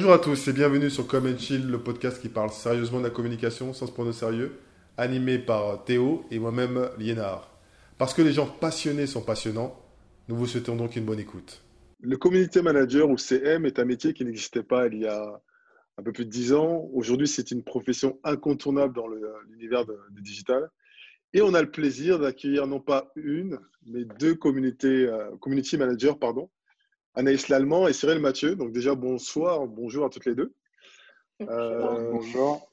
Bonjour à tous et bienvenue sur Come Chill, le podcast qui parle sérieusement de la communication sans se prendre au sérieux, animé par Théo et moi-même Liénard. Parce que les gens passionnés sont passionnants, nous vous souhaitons donc une bonne écoute. Le community manager ou CM est un métier qui n'existait pas il y a un peu plus de 10 ans. Aujourd'hui, c'est une profession incontournable dans l'univers du digital. Et on a le plaisir d'accueillir non pas une, mais deux communautés, euh, community managers, pardon, Anaïs Lallemand et Cyril Mathieu. Donc déjà, bonsoir, bonjour à toutes les deux. Euh, bonjour.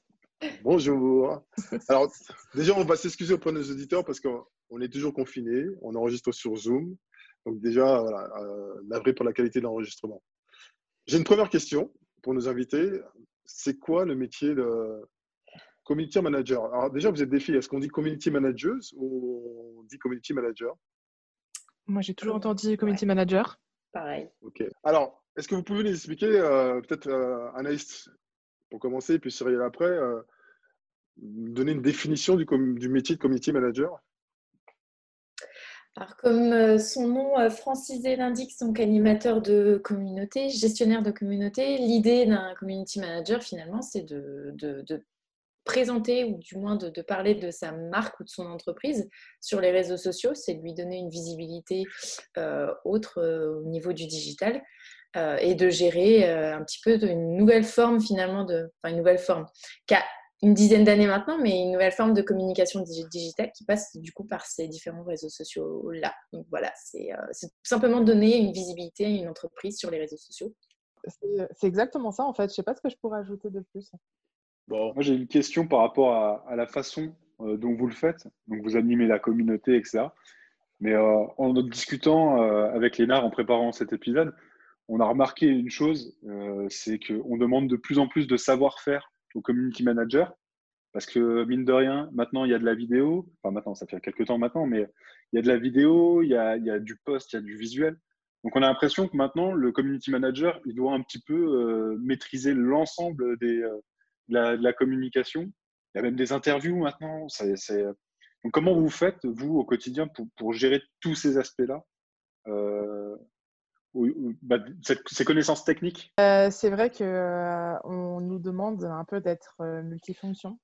Bonjour. Alors déjà, on va s'excuser auprès de nos auditeurs parce qu'on est toujours confinés, on enregistre sur Zoom. Donc déjà, voilà, euh, pour la qualité de l'enregistrement. J'ai une première question pour nos invités. C'est quoi le métier de community manager? Alors déjà, vous êtes des filles. Est-ce qu'on dit community manager ou on dit community manager? Moi, j'ai toujours entendu community manager pareil. Ok. Alors, est-ce que vous pouvez nous expliquer, euh, peut-être euh, Anaïs, pour commencer, puis Cyril après, euh, donner une définition du, du, métier de community manager? Alors, comme son nom francisé l'indique, donc animateur de communauté, gestionnaire de communauté, l'idée d'un community manager, finalement, c'est de, de, de, présenter ou du moins de, parler de sa marque ou de son entreprise sur les réseaux sociaux, c'est lui donner une visibilité euh, autre euh, au niveau du digital euh, et de gérer un petit peu une nouvelle forme finalement de, enfin une nouvelle forme qui a une dizaine d'années maintenant, mais une nouvelle forme de communication digitale qui passe du coup par ces différents réseaux sociaux là. Donc voilà, c'est simplement donner une visibilité à une entreprise sur les réseaux sociaux. C'est exactement ça en fait. Je sais pas ce que je pourrais ajouter de plus. Moi j'ai une question par rapport à, la façon euh, dont vous le faites. Donc vous animez la communauté, etc. Mais euh, en discutant euh, avec Lénard en préparant cet épisode, on a remarqué une chose, c'est qu'on demande de plus en plus de savoir-faire aux community managers. Parce que mine de rien, maintenant il y a de la vidéo. Enfin maintenant, ça fait quelques temps maintenant, mais il y a de la vidéo, il y a, il y a du post, il y a du visuel. Donc on a l'impression que maintenant le community manager, il doit un petit peu maîtriser l'ensemble des, de la, communication. Il y a même des interviews maintenant. Comment vous faites, vous, au quotidien, pour, pour gérer tous ces aspects-là euh, bah, ces connaissances techniques? Euh, C'est vrai qu'on euh, on nous demande un peu d'être multifonction,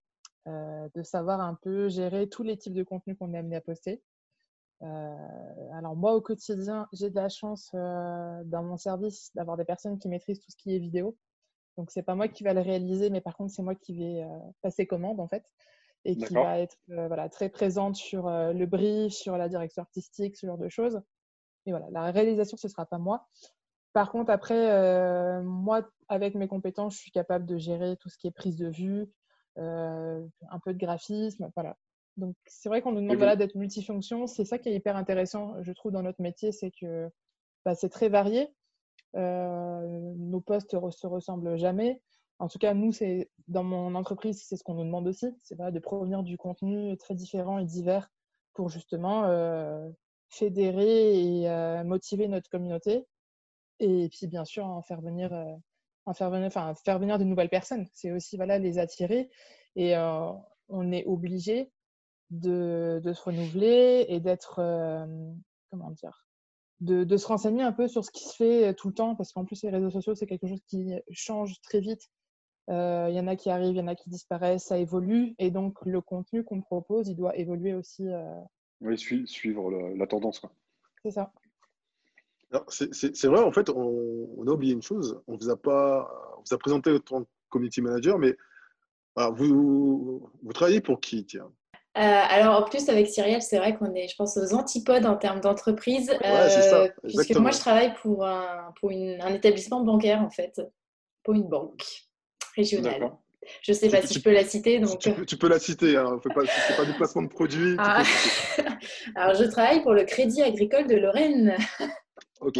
de savoir un peu gérer tous les types de contenus qu'on est amené à poster. alors moi, au quotidien, j'ai de la chance dans mon service d'avoir des personnes qui maîtrisent tout ce qui est vidéo. Donc, c'est pas moi qui va le réaliser, mais par contre, c'est moi qui vais euh, passer commande, en fait, et qui va être euh, voilà, très présente sur euh, le brief, sur la direction artistique, ce genre de choses. Et voilà, la réalisation, ce sera pas moi. Par contre, après, moi, avec mes compétences, je suis capable de gérer tout ce qui est prise de vue, un peu de graphisme, voilà. Donc, c'est vrai qu'on nous demande voilà, d'être multifonction. C'est ça qui est hyper intéressant, je trouve, dans notre métier, c'est que bah, c'est très varié. Euh, nos postes ne se ressemblent jamais. En tout cas, nous, c'est dans mon entreprise, c'est ce qu'on nous demande aussi, c'est de provenir du contenu très différent et divers pour justement euh, fédérer et euh, motiver notre communauté. Et puis, bien sûr, en faire venir, en faire venir, enfin, faire venir de nouvelles personnes. C'est aussi voilà, les attirer. Et on est obligé de, de, se renouveler et d'être, comment dire, de, se renseigner un peu sur ce qui se fait euh, tout le temps, parce qu'en plus, les réseaux sociaux, c'est quelque chose qui change très vite. Euh, il y en a qui arrivent, il y en a qui disparaissent, ça évolue. Et donc, le contenu qu'on propose, il doit évoluer aussi. Euh. Oui, suivre la tendance. C'est ça. C'est vrai, en fait, on, a oublié une chose. On vous, a pas, vous a présenté autant community manager, mais vous, vous travaillez pour qui tiens? Euh, alors en plus avec Cyrielle, c'est vrai qu'on est, je pense, aux antipodes en termes d'entreprise, euh, puisque moi je travaille pour un, pour un établissement bancaire en fait, pour une banque régionale. Je ne sais pas si je peux la citer. Donc... Tu, peux, la citer, hein. ce n'est pas du placement de produits. Ah. Alors je travaille pour le Crédit Agricole de Lorraine. ok.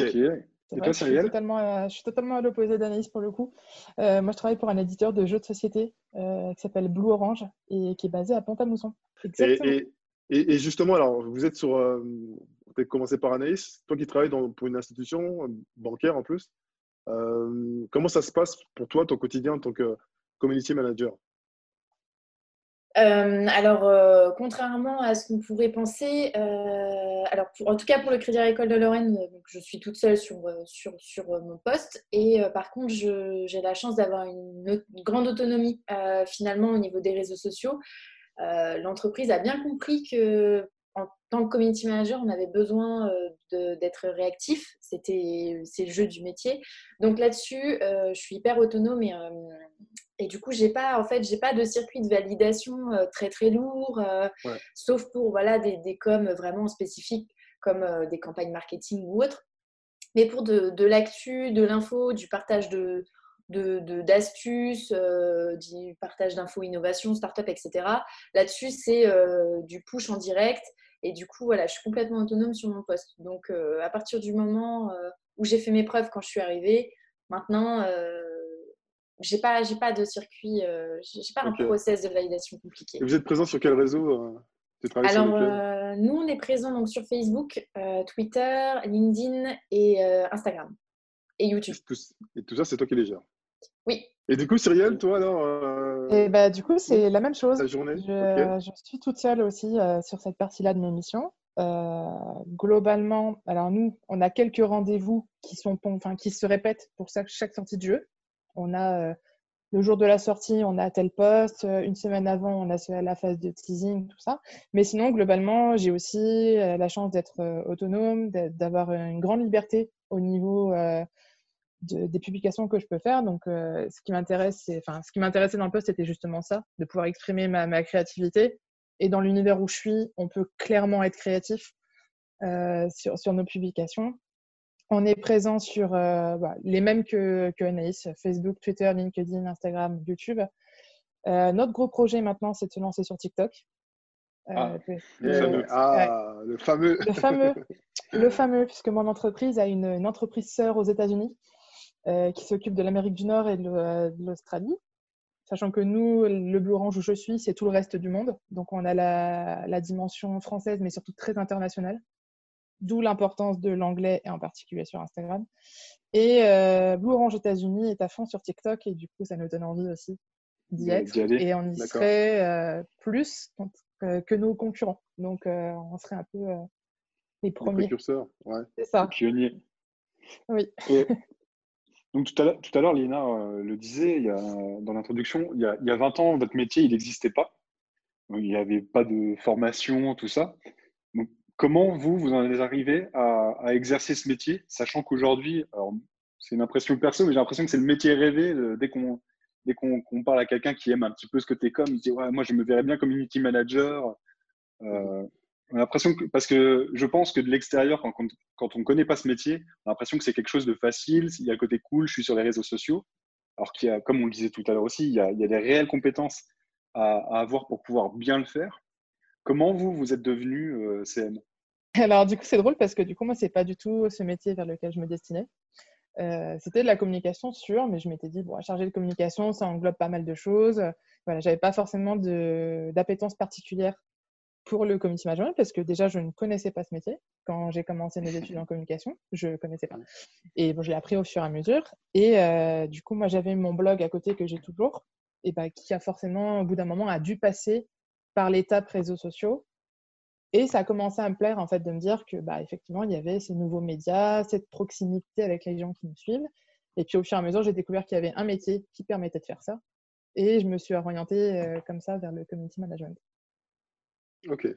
Je, suis totalement, à, je suis totalement à l'opposé d'Anaïs pour le coup. Euh, moi, je travaille pour un éditeur de jeux de société euh, qui s'appelle Blue Orange et qui est basé à Pont-à-Mousson. Et, et, justement, alors, vous êtes sur. Euh, peut-être commencer par Anaïs. Toi qui travailles dans, pour une institution bancaire en plus, comment ça se passe pour toi, ton quotidien en tant que community manager? Euh, alors, euh, contrairement à ce qu'on pourrait penser, euh, alors en tout cas pour le Crédit Agricole de Lorraine, je suis toute seule sur, sur, sur mon poste et par contre, j'ai la chance d'avoir une, grande autonomie finalement au niveau des réseaux sociaux. L'entreprise a bien compris que en tant que community manager, on avait besoin d'être réactif. C'était c'est le jeu du métier. Donc là-dessus, je suis hyper autonome et et du coup, j'ai pas, en fait, j'ai pas de circuit de validation euh, très très lourd, euh, sauf pour voilà des, des coms vraiment spécifiques comme euh, des campagnes marketing ou autres. Mais pour de, de l'actu, de l'info, du partage de d'astuces, du partage d'infos, innovation, start-up, etc. Là-dessus, c'est du push en direct. Et du coup, voilà, je suis complètement autonome sur mon poste. Donc, à partir du moment où j'ai fait mes preuves quand je suis arrivée, maintenant, j'ai pas, j'ai pas de circuit, euh, j'ai pas un process de validation compliqué. Et vous êtes présent sur quel réseau euh, Alors, euh, nous, on est présent donc, sur Facebook, Twitter, LinkedIn et Instagram. Et YouTube. Et tout, ça, c'est toi qui les gères Oui. Et du coup, Cyrielle, toi, alors et bah, Du coup, c'est la même chose. journée je, je, suis toute seule aussi sur cette partie-là de mes missions. globalement, alors nous, on a quelques rendez-vous qui, sont, enfin, qui se répètent pour chaque sortie de jeu. On a euh, le jour de la sortie, on a tel poste. Euh, une semaine avant, on a la phase de teasing, tout ça. Mais sinon, globalement, j'ai aussi euh, la chance d'être autonome, d'avoir une grande liberté au niveau des publications que je peux faire. Donc, ce qui m'intéresse, ce qui m'intéressait dans le poste, c'était justement ça, de pouvoir exprimer ma, créativité. Et dans l'univers où je suis, on peut clairement être créatif sur, nos publications. On est présent sur euh, bah, les mêmes que, que, Anaïs, Facebook, Twitter, LinkedIn, Instagram, YouTube. Euh, notre gros projet maintenant, c'est de se lancer sur TikTok. Euh, ah, le, fameux. Ah, le fameux. Le fameux. le fameux, puisque mon entreprise a une, entreprise sœur aux États-Unis qui s'occupe de l'Amérique du Nord et de l'Australie. Sachant que nous, le Blue Orange où je suis, c'est tout le reste du monde. Donc on a la, la dimension française, mais surtout très internationale d'où l'importance de l'anglais et en particulier sur Instagram. Et euh, Blue Orange États-Unis est à fond sur TikTok et du coup, ça nous donne envie aussi d'y être. Et on y serait euh, plus que nos concurrents. Donc, euh, on serait un peu les premiers. Les précurseurs, ouais. C'est ça. Pionniers. Oui. donc, tout à l'heure, Lina le disait il y a, dans l'introduction, il, il, y a 20 ans, votre métier, il n'existait pas. Il n'y avait pas de formation, tout ça. Comment vous, vous en êtes arrivé à, exercer ce métier, sachant qu'aujourd'hui, c'est une impression perso, mais j'ai l'impression que c'est le métier rêvé dès qu'on dès qu'on parle à quelqu'un qui aime un petit peu ce que tu es comme, il dit ouais, moi je me verrais bien community manager. Euh, l'impression que, parce que je pense que de l'extérieur, quand, quand, on ne connaît pas ce métier, on a l'impression que c'est quelque chose de facile, il y a le côté cool, je suis sur les réseaux sociaux. Alors qu'il y a, comme on le disait tout à l'heure aussi, il y, a, il y a, des réelles compétences à, à, avoir pour pouvoir bien le faire. Comment vous, vous êtes devenu euh, CM Alors, du coup, c'est drôle parce que du coup, moi, c'est pas du tout ce métier vers lequel je me destinais. Euh, c'était de la communication sûre, mais je m'étais dit, bon, charger de communication, ça englobe pas mal de choses. Voilà, j'avais pas forcément d'appétence particulière pour le community management parce que déjà, je ne connaissais pas ce métier. Quand j'ai commencé mes études en communication, je connaissais pas. Et bon, je l'ai appris au fur et à mesure. Et euh, du coup, moi, j'avais mon blog à côté que j'ai toujours et bah, qui a forcément, au bout d'un moment, a dû passer par l'étape réseaux sociaux. Et ça a commencé à me plaire en fait de me dire que bah, effectivement il y avait ces nouveaux médias, cette proximité avec les gens qui me suivent. Et puis au fur et à mesure, j'ai découvert qu'il y avait un métier qui permettait de faire ça. Et je me suis orientée euh, comme ça vers le community management. Ok.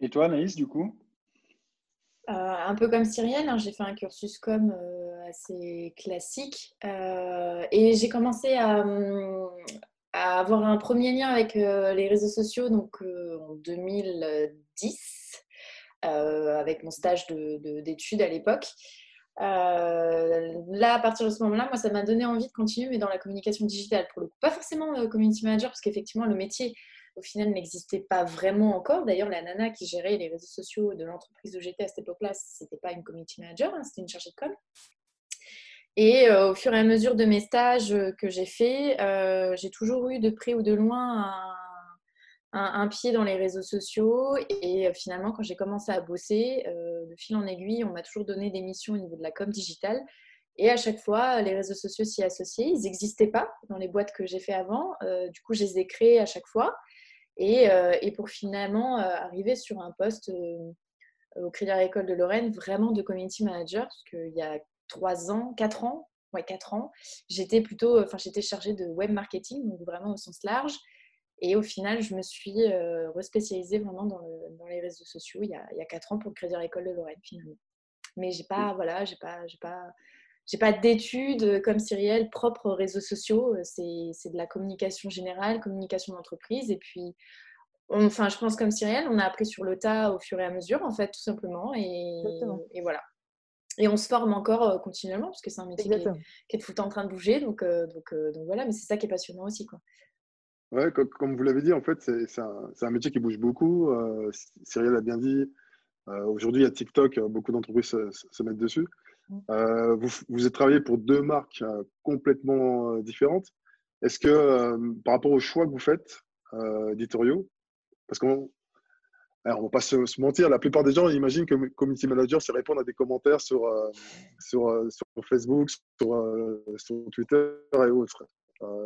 Et toi, Anaïs, du coup? Euh, un peu comme Cyrielle, hein, j'ai fait un cursus com euh, assez classique et j'ai commencé à, hum, avoir un premier lien avec euh, les réseaux sociaux donc, euh, en 2010, euh, avec mon stage d'études de, à l'époque. là, à partir de ce moment-là, moi, ça m'a donné envie de continuer, mais dans la communication digitale, pour le coup. Pas forcément community manager, parce qu'effectivement, le métier, au final, n'existait pas vraiment encore. D'ailleurs, la nana qui gérait les réseaux sociaux de l'entreprise où j'étais à cette époque-là, c'était pas une community manager, hein, c'était une chargée de com. Et euh, au fur et à mesure de mes stages euh, que j'ai faits, euh, j'ai toujours eu de près ou de loin un, pied dans les réseaux sociaux. Et finalement, quand j'ai commencé à bosser, de fil en aiguille, on m'a toujours donné des missions au niveau de la com digitale. Et à chaque fois, les réseaux sociaux s'y associaient. Ils n'existaient pas dans les boîtes que j'ai fait avant. du coup, je les ai créés à chaque fois. Et, pour finalement arriver sur un poste au Crédit Agricole de Lorraine, vraiment de community manager, parce qu'il y a trois ans, quatre ans, ouais, quatre ans, j'étais plutôt, enfin, j'étais chargée de web marketing, donc vraiment au sens large. Et au final, je me suis euh, respécialisée vraiment dans, dans, les réseaux sociaux il y, a, il y, a, quatre ans pour le Crédit Agricole de Lorraine, finalement. Mais j'ai pas, voilà, j'ai pas, j'ai pas, j'ai pas d'études comme Cyrielle propres réseaux sociaux. C'est, c'est de la communication générale, communication d'entreprise. Et puis, enfin, je pense comme Cyrielle, on a appris sur le tas au fur et à mesure, en fait, tout simplement. Et, et voilà. Et on se forme encore euh, continuellement, parce que c'est un métier qui est, qui est, tout le temps en train de bouger. Donc, euh, donc, euh, donc voilà, mais c'est ça qui est passionnant aussi. Quoi. Ouais, comme, vous l'avez dit, en fait, c'est un, un, métier qui bouge beaucoup. Cyrielle a bien dit, aujourd'hui, il y a TikTok, beaucoup d'entreprises se, se, mettent dessus. Mm. vous, vous avez travaillé pour deux marques complètement différentes. Est-ce que, par rapport aux choix que vous faites éditoriaux, parce qu'on alors, on va pas se, mentir, la plupart des gens imaginent que community manager, c'est répondre à des commentaires sur, euh, sur, euh, sur, Facebook, sur, euh, sur, Twitter et autres.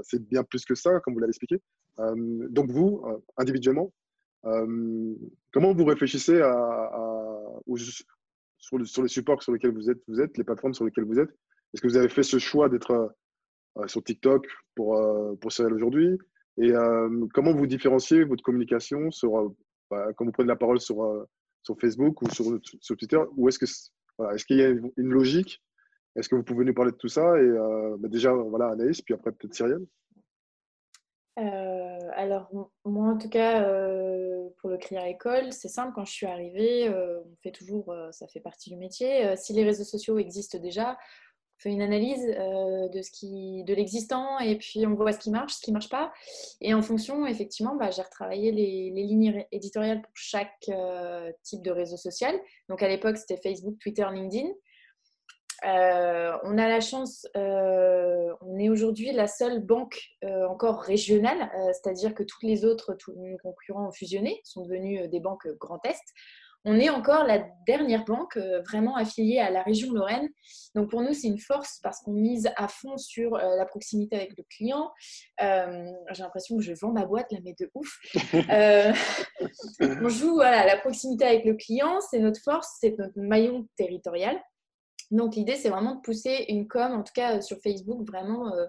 c'est bien plus que ça, comme vous l'avez expliqué. donc, vous, individuellement, comment vous réfléchissez à, sur, le, sur, les supports sur lesquels vous êtes, vous êtes, les plateformes sur lesquelles vous êtes? Est-ce que vous avez fait ce choix d'être sur TikTok pour, pour aujourd'hui? Et comment vous différenciez votre communication sur quand vous prenez la parole sur, euh, sur Facebook ou sur, Twitter, ou est-ce que est-ce qu'il y a une, logique? Est-ce que vous pouvez nous parler de tout ça? Et euh, bah, déjà, voilà, Anaïs, puis après peut-être Cyrielle. Euh, alors, moi, en tout cas, pour le crier école, c'est simple. Quand je suis arrivée, on fait toujours, ça fait partie du métier. si les réseaux sociaux existent déjà, fait une analyse euh, de, ce qui, de l'existant et puis on voit ce qui marche, ce qui ne marche pas. Et en fonction, effectivement, bah, j'ai retravaillé les, lignes éditoriales pour chaque euh, type de réseau social. Donc à l'époque, c'était Facebook, Twitter, LinkedIn. Euh, on a la chance, on est aujourd'hui la seule banque encore régionale, c'est-à-dire que toutes les autres, concurrents ont fusionné, sont devenus des banques Grand Est on est encore la dernière banque euh, vraiment affiliée à la région Lorraine. Donc pour nous, c'est une force parce qu'on mise à fond sur euh, la proximité avec le client. Euh, j'ai l'impression que je vends ma boîte là, mais de ouf. on joue voilà, la proximité avec le client, c'est notre force, c'est notre maillon territorial. Donc l'idée, c'est vraiment de pousser une com, en tout cas euh, sur Facebook, vraiment euh,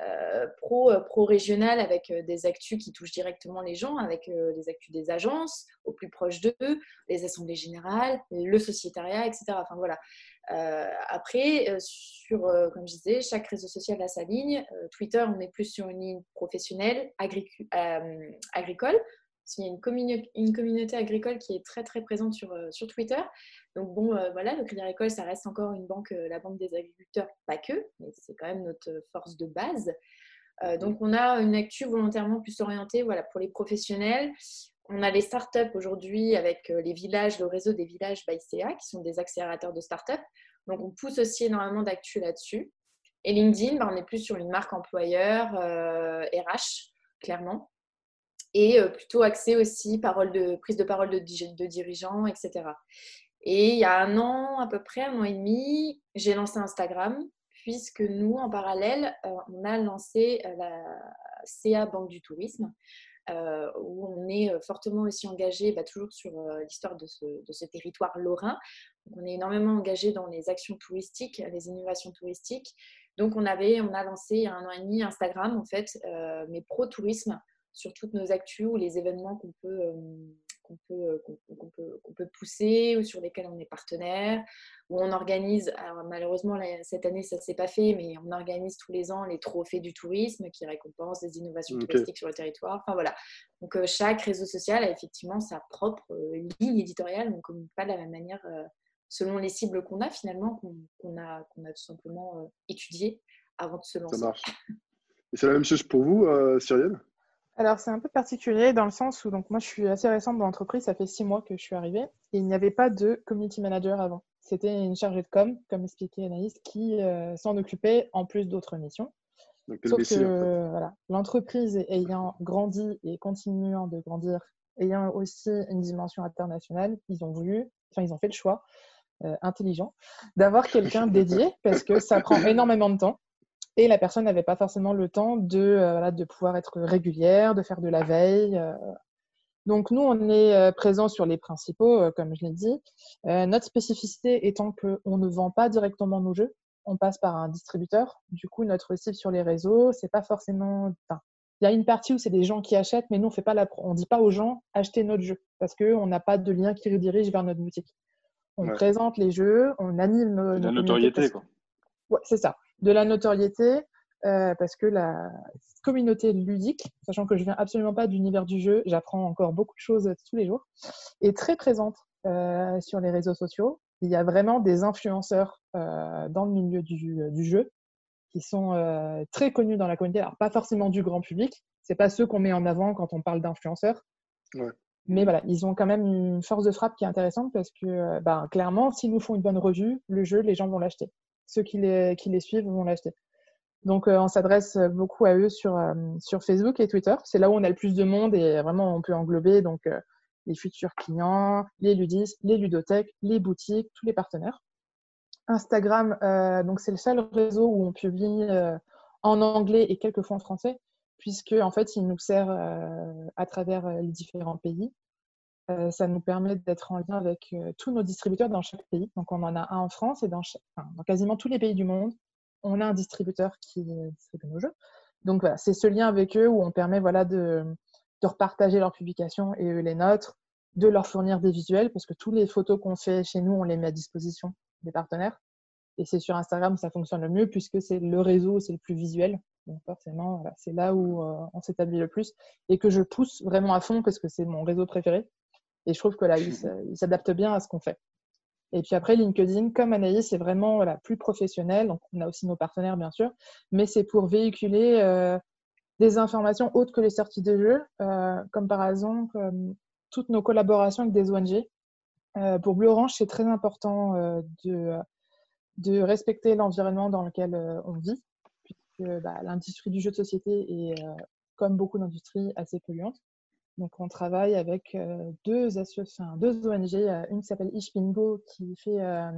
euh, pro, pro avec des actus qui touchent directement les gens, avec des actus des agences au plus proche d'eux, les assemblées générales, le sociétariat, etc. Enfin voilà. après, sur, comme je disais, chaque réseau social a sa ligne. Twitter, on est plus sur une ligne professionnelle, agricole. Il y a une, une, communauté agricole qui est très très présente sur, sur Twitter. Donc bon, euh, voilà, le Crédit Agricole, ça reste encore une banque, euh, la banque des agriculteurs, pas que, mais c'est quand même notre force de base. Euh, donc on a une actu volontairement plus orientée voilà, pour les professionnels. On a les startups aujourd'hui avec les villages, le réseau des villages by CA, qui sont des accélérateurs de startups. Donc on pousse aussi énormément d'actu là-dessus. Et LinkedIn, bah, on est plus sur une marque employeur, RH, clairement. Et plutôt axé aussi prise de parole de, dirigeants, etc. Et il y a un an, à peu près un an et demi, j'ai lancé Instagram, puisque nous, en parallèle, euh, on a lancé euh, la CA Banque du Tourisme, euh, où on est fortement aussi engagé, bah, toujours sur l'histoire de ce, territoire lorrain. on est énormément engagé dans les actions touristiques, les innovations touristiques. Donc, on, avait, on a lancé il y a un an et demi Instagram, en fait, mais pro-tourisme, sur toutes nos actus ou les événements qu'on peut qu'on peut, qu'on peut, peut, pousser ou sur lesquels on est partenaire, où on organise, alors malheureusement cette année ça ne s'est pas fait, mais on organise tous les ans les trophées du tourisme qui récompensent des innovations touristiques sur le territoire. Enfin voilà. Donc euh, chaque réseau social a effectivement sa propre euh, ligne éditoriale, on ne communique pas de la même manière euh, selon les cibles qu'on a finalement, qu'on a, qu'on a tout simplement étudié avant de se lancer. Ça marche. Et c'est la même chose pour vous, Cyrielle? Alors, c'est un peu particulier dans le sens où donc, moi, je suis assez récente dans l'entreprise, ça fait six mois que je suis arrivée, et il n'y avait pas de community manager avant. C'était une chargée de com, comme expliquait Anaïs, qui euh, s'en occupait en plus d'autres missions. Sauf que voilà, l'entreprise ayant grandi et continuant de grandir, ayant aussi une dimension internationale, ils ont voulu, enfin ils ont fait le choix euh, intelligent d'avoir quelqu'un dédié parce que ça prend énormément de temps. Et la personne n'avait pas forcément le temps de, euh, de pouvoir être régulière, de faire de la veille. Euh, Donc, nous, on est euh, présent sur les principaux, comme je l'ai dit. Notre spécificité étant qu'on ne vend pas directement nos jeux, on passe par un distributeur. Du coup, notre cible sur les réseaux, c'est pas forcément. Enfin, il y a une partie où c'est des gens qui achètent, mais nous, on fait pas la... on dit pas aux gens achetez notre jeu parce qu'on n'a pas de lien qui redirige vers notre boutique. On présente les jeux, on anime nos. La notoriété, quoi. Ouais, c'est ça. De la notoriété, parce que la communauté ludique, sachant que je viens absolument pas d'univers du jeu, j'apprends encore beaucoup de choses tous les jours, est très présente euh, sur les réseaux sociaux. Il y a vraiment des influenceurs euh, dans le milieu du, du jeu qui sont euh, très connus dans la communauté. Alors, pas forcément du grand public, c'est pas ceux qu'on met en avant quand on parle d'influenceurs. Ouais. Mais voilà, ils ont quand même une force de frappe qui est intéressante parce que, ben, clairement, s'ils nous font une bonne revue, le jeu, les gens vont l'acheter. Ceux qui les, suivent vont l'acheter. Donc, euh, on s'adresse beaucoup à eux sur, euh, sur Facebook et Twitter. C'est là où on a le plus de monde et vraiment, on peut englober donc, euh, les futurs clients, les ludistes, les ludothèques, les boutiques, tous les partenaires. Instagram, donc c'est le seul réseau où on publie en anglais et quelquefois en français, puisque en fait, il nous sert à travers les différents pays. Ça nous permet d'être en lien avec tous nos distributeurs dans chaque pays. Donc, on en a un en France et dans, quasiment tous les pays du monde on a un distributeur qui distribue nos jeux. Donc c'est ce lien avec eux où on permet voilà, de, de repartager leurs publications et les nôtres, de leur fournir des visuels, parce que toutes les photos qu'on fait chez nous, on les met à disposition des partenaires. Et c'est sur Instagram où ça fonctionne le mieux, puisque c'est le réseau, c'est le plus visuel. Donc forcément, c'est là où euh, on s'établit le plus et que je pousse vraiment à fond parce que c'est mon réseau préféré. Et je trouve que là, il s'adapte bien à ce qu'on fait. Et puis après, LinkedIn, comme Anaïs, c'est vraiment voilà, plus professionnel. Donc, on a aussi nos partenaires, bien sûr, mais c'est pour véhiculer euh, des informations autres que les sorties de jeux, euh, comme par exemple toutes nos collaborations avec des ONG. Euh, pour Blue Orange, c'est très important de, de respecter l'environnement dans lequel on vit, puisque bah, l'industrie du jeu de société est, comme beaucoup d'industries, assez polluante. Donc, on travaille avec euh, deux, associations, deux ONG. Une qui s'appelle Ishpingo, qui, fait, euh,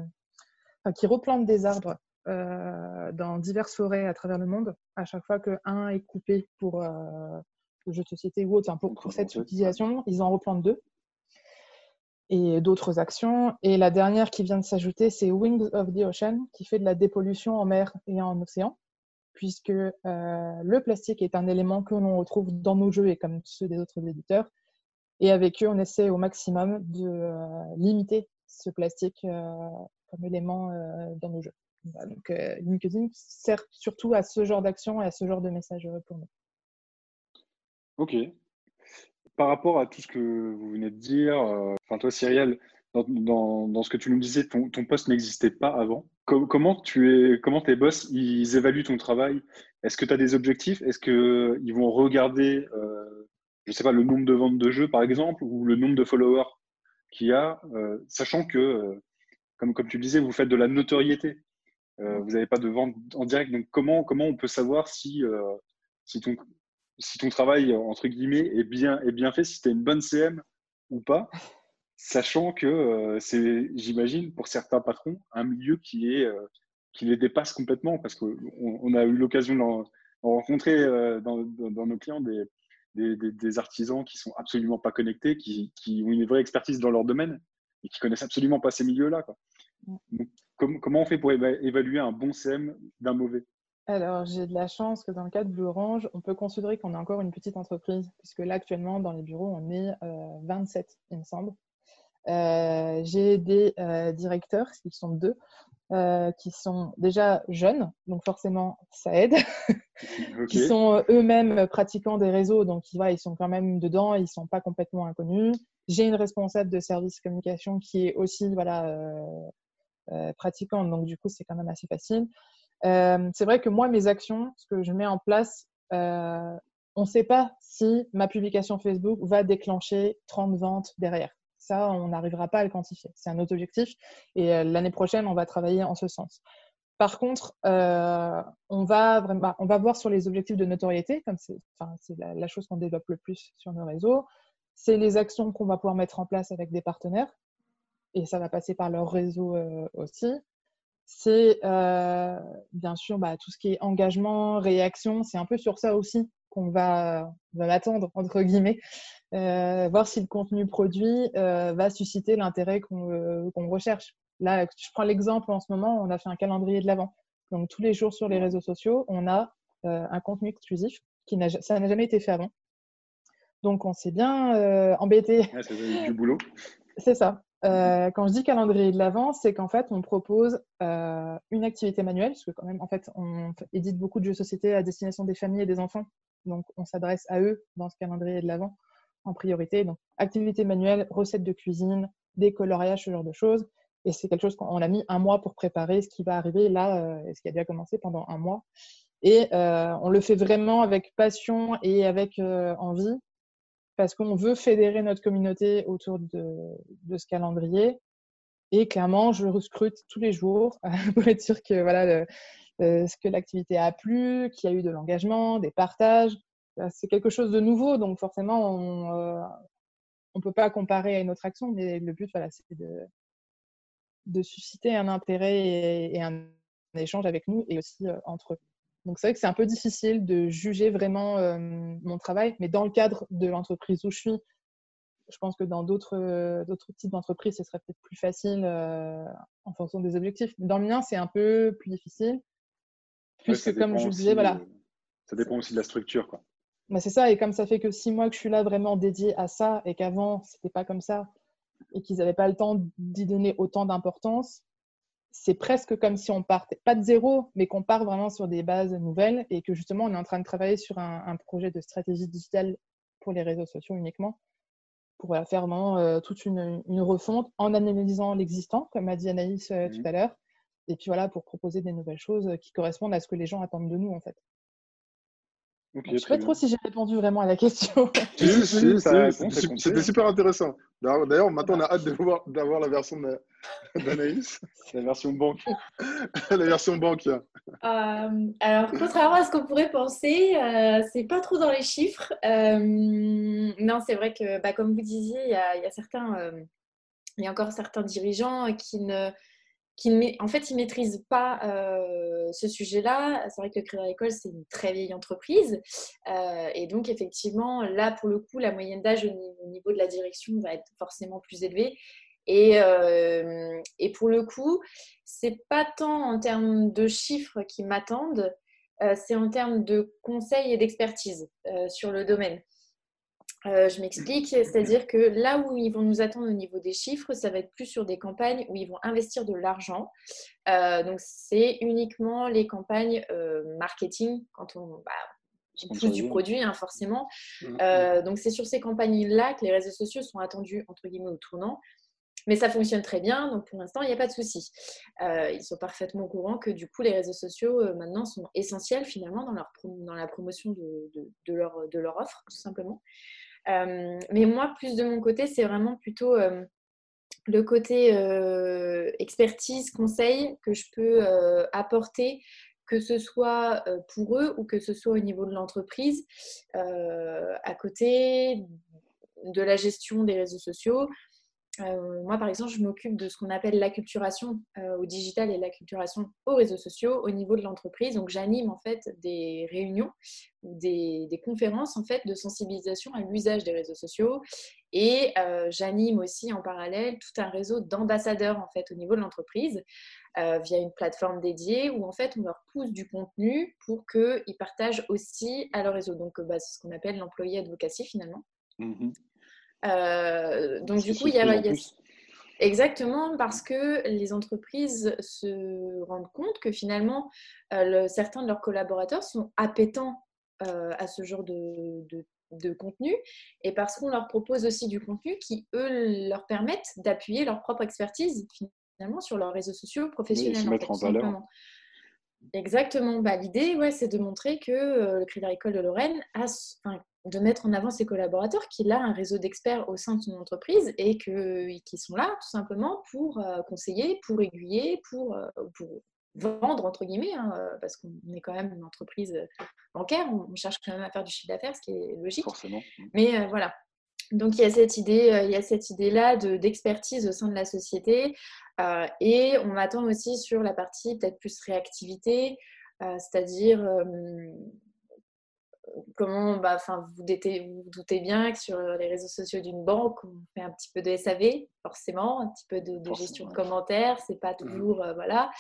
qui replante des arbres euh, dans diverses forêts à travers le monde. À chaque fois qu'un est coupé pour le jeu de société ou autre, pour, cette utilisation, ils en replantent deux. Et d'autres actions. Et la dernière qui vient de s'ajouter, c'est Wings of the Ocean, qui fait de la dépollution en mer et en océan puisque euh, le plastique est un élément que l'on retrouve dans nos jeux et comme ceux des autres éditeurs. Et avec eux, on essaie au maximum de euh, limiter ce plastique euh, comme élément dans nos jeux. donc LinkedIn sert surtout à ce genre d'action et à ce genre de message pour nous. Ok. Par rapport à tout ce que vous venez de dire, enfin toi Cyrielle, dans, ce que tu nous disais, ton poste n'existait pas avant. Comment, tu es, comment tes boss ils évaluent ton travail? Est-ce que tu as des objectifs? Est-ce qu'ils vont regarder, euh, je sais pas, le nombre de ventes de jeux, par exemple, ou le nombre de followers qu'il y a, euh, sachant que, euh, comme, comme tu le disais, vous faites de la notoriété. Vous n'avez pas de vente en direct. Donc, comment, comment on peut savoir si, si, ton, si ton travail, entre guillemets, est bien, est bien fait, si tu as une bonne CM ou pas? Sachant que euh, c'est, j'imagine, pour certains patrons, un milieu qui, est, euh, qui les dépasse complètement, parce qu'on on a eu l'occasion d'en, rencontrer euh, dans, dans, nos clients des, des, des, artisans qui sont absolument pas connectés, qui, qui, ont une vraie expertise dans leur domaine et qui connaissent absolument pas ces milieux-là. Comment on fait pour évaluer un bon CM d'un mauvais? Alors, j'ai de la chance que dans le cas de Blue Orange, on peut considérer qu'on est encore une petite entreprise, puisque là, actuellement, dans les bureaux, on est 27, il me semble. Euh, j'ai des euh, directeurs, ils sont deux, euh, qui sont déjà jeunes, donc forcément ça aide, qui sont eux-mêmes pratiquants des réseaux, donc ils, ils sont quand même dedans, ils ne sont pas complètement inconnus. J'ai une responsable de service communication qui est aussi voilà, pratiquante, donc du coup c'est quand même assez facile. c'est vrai que moi, mes actions, ce que je mets en place, on ne sait pas si ma publication Facebook va déclencher 30 ventes derrière. Ça, on n'arrivera pas à le quantifier. C'est un autre objectif. Et euh, l'année prochaine, on va travailler en ce sens. Par contre, euh, on, va vraiment, bah, voir sur les objectifs de notoriété, comme c'est la, la, chose qu'on développe le plus sur nos réseaux. C'est les actions qu'on va pouvoir mettre en place avec des partenaires. Et ça va passer par leur réseau euh, aussi. C'est bien sûr bah, tout ce qui est engagement, réaction. C'est un peu sur ça aussi qu'on va, va attendre, entre guillemets, voir si le contenu produit va susciter l'intérêt qu'on recherche. Là, je prends l'exemple en ce moment, on a fait un calendrier de l'avant. Donc tous les jours sur les réseaux sociaux, on a un contenu exclusif qui n'a ça n'a jamais été fait avant. Donc on s'est bien embêté. c'est du boulot. C'est ça. Euh, quand je dis calendrier de l'avant, c'est qu'en fait, on propose euh, une activité manuelle, parce que quand même, en fait, on édite beaucoup de jeux société à destination des familles et des enfants. Donc, on s'adresse à eux dans ce calendrier de l'avant en priorité. Donc, activité manuelle, recettes de cuisine, des coloriages, ce genre de choses. Et c'est quelque chose qu'on a mis un mois pour préparer ce qui va arriver là, euh, ce qui a déjà commencé pendant un mois. Et on le fait vraiment avec passion et avec envie parce qu'on veut fédérer notre communauté autour de, ce calendrier. Et clairement, je recrute tous les jours pour être sûr que voilà ce que l'activité a plu, qu'il y a eu de l'engagement, des partages. C'est quelque chose de nouveau, donc forcément, on ne euh, peut pas comparer à une autre action, mais le but, voilà, c'est de, de susciter un intérêt et, un, échange avec nous et aussi euh, entre eux. Donc c'est vrai que c'est un peu difficile de juger vraiment euh, mon travail, mais dans le cadre de l'entreprise où je suis, je pense que dans d'autres euh, types d'entreprises, ce serait peut-être plus facile euh, en fonction des objectifs. Dans le mien, c'est un peu plus difficile, puisque comme je vous disais, voilà. Ça dépend aussi de la structure, quoi. Bah, c'est ça, et comme ça fait que six mois que je suis là vraiment dédiée à ça, et qu'avant, c'était pas comme ça, et qu'ils n'avaient pas le temps d'y donner autant d'importance, c'est presque comme si on partait, pas de zéro, mais qu'on part vraiment sur des bases nouvelles et que justement on est en train de travailler sur un, projet de stratégie digitale pour les réseaux sociaux uniquement, pour faire vraiment euh, toute une, refonte en analysant l'existant, comme a dit Anaïs euh, tout mmh. à l'heure, et puis voilà, pour proposer des nouvelles choses qui correspondent à ce que les gens attendent de nous en fait je ne sais pas trop si j'ai répondu vraiment à la question. C'était super intéressant. D'ailleurs, maintenant, on a hâte d'avoir la version d'Anaïs. la version banque. la version banque. Euh, alors, contrairement à ce qu'on pourrait penser, euh, c'est pas trop dans les chiffres. Euh, non, c'est vrai que, bah, comme vous disiez, il y a, certains, euh, il y a encore certains dirigeants qui ne qui en fait, ils maîtrisent pas ce sujet-là. C'est vrai que Crédit Agricole, c'est une très vieille entreprise. Et donc, effectivement, là, pour le coup, la moyenne d'âge au niveau de la direction va être forcément plus élevée. Et, et pour le coup, c'est pas tant en termes de chiffres qui m'attendent, c'est en termes de conseils et d'expertise sur le domaine. Euh, je m'explique, c'est-à-dire que là où ils vont nous attendre au niveau des chiffres, ça va être plus sur des campagnes où ils vont investir de l'argent. Euh, donc, c'est uniquement les campagnes euh, marketing quand on. Bah, plus du produit, hein, forcément. Mm, mm. donc, c'est sur ces campagnes-là que les réseaux sociaux sont attendus, entre guillemets, au tournant. Mais ça fonctionne très bien, donc pour l'instant, il n'y a pas de souci. ils sont parfaitement au courant que du coup, les réseaux sociaux, maintenant, sont essentiels finalement dans, leur dans la promotion de, de, leur, de leur offre, tout simplement. Euh, mais moi, plus de mon côté, c'est vraiment plutôt euh, le côté euh, expertise, conseil que je peux apporter que ce soit pour eux ou que ce soit au niveau de l'entreprise, à côté de la gestion des réseaux sociaux, euh, moi, par exemple, je m'occupe de ce qu'on appelle l'acculturation euh, au digital et l'acculturation aux réseaux sociaux au niveau de l'entreprise. Donc, j'anime en fait des réunions ou des, conférences en fait de sensibilisation à l'usage des réseaux sociaux et euh, j'anime aussi en parallèle tout un réseau d'ambassadeurs en fait au niveau de l'entreprise via une plateforme dédiée où en fait on leur pousse du contenu pour qu'ils partagent aussi à leur réseau. Donc, bah, c'est ce qu'on appelle l'employé advocacy finalement. Mmh euh, donc, du coup, il y a, Exactement, parce que les entreprises se rendent compte que finalement, euh, certains de leurs collaborateurs sont appétents euh, à ce genre de, de, contenu et parce qu'on leur propose aussi du contenu qui, eux, leur permettent d'appuyer leur propre expertise finalement sur leurs réseaux sociaux professionnels. se mettre en, valeur. Exactement. Bah, L'idée, ouais, c'est de montrer que le Crédit Agricole de Lorraine a, de mettre en avant ses collaborateurs, qu'il a un réseau d'experts au sein de son entreprise et que, qui sont là tout simplement pour euh, conseiller, pour aiguiller, pour, euh, pour vendre, entre guillemets, hein, euh, parce qu'on est quand même une entreprise bancaire, on, cherche quand même à faire du chiffre d'affaires, ce qui est logique. Forcément. Mais voilà. Donc il y a cette idée, il y a cette idée-là d'expertise au sein de la société et on m'attend aussi sur la partie peut-être plus réactivité, c'est-à-dire comment, bah, vous, doutez, vous doutez bien que sur les réseaux sociaux d'une banque, on fait un petit peu de SAV, forcément, un petit peu de, gestion de commentaires, c'est pas mmh. toujours, euh, voilà.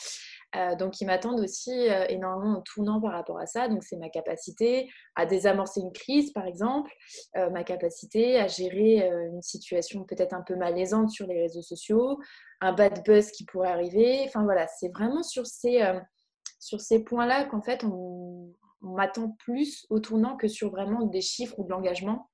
Euh, donc, ils m'attendent aussi euh, énormément au tournant par rapport à ça. Donc, c'est ma capacité à désamorcer une crise, par exemple, ma capacité à gérer une situation peut-être un peu malaisante sur les réseaux sociaux, un bad buzz qui pourrait arriver. Enfin, voilà, c'est vraiment sur ces, sur ces points-là qu'en fait, on, on m'attend plus au tournant que sur vraiment des chiffres ou de l'engagement.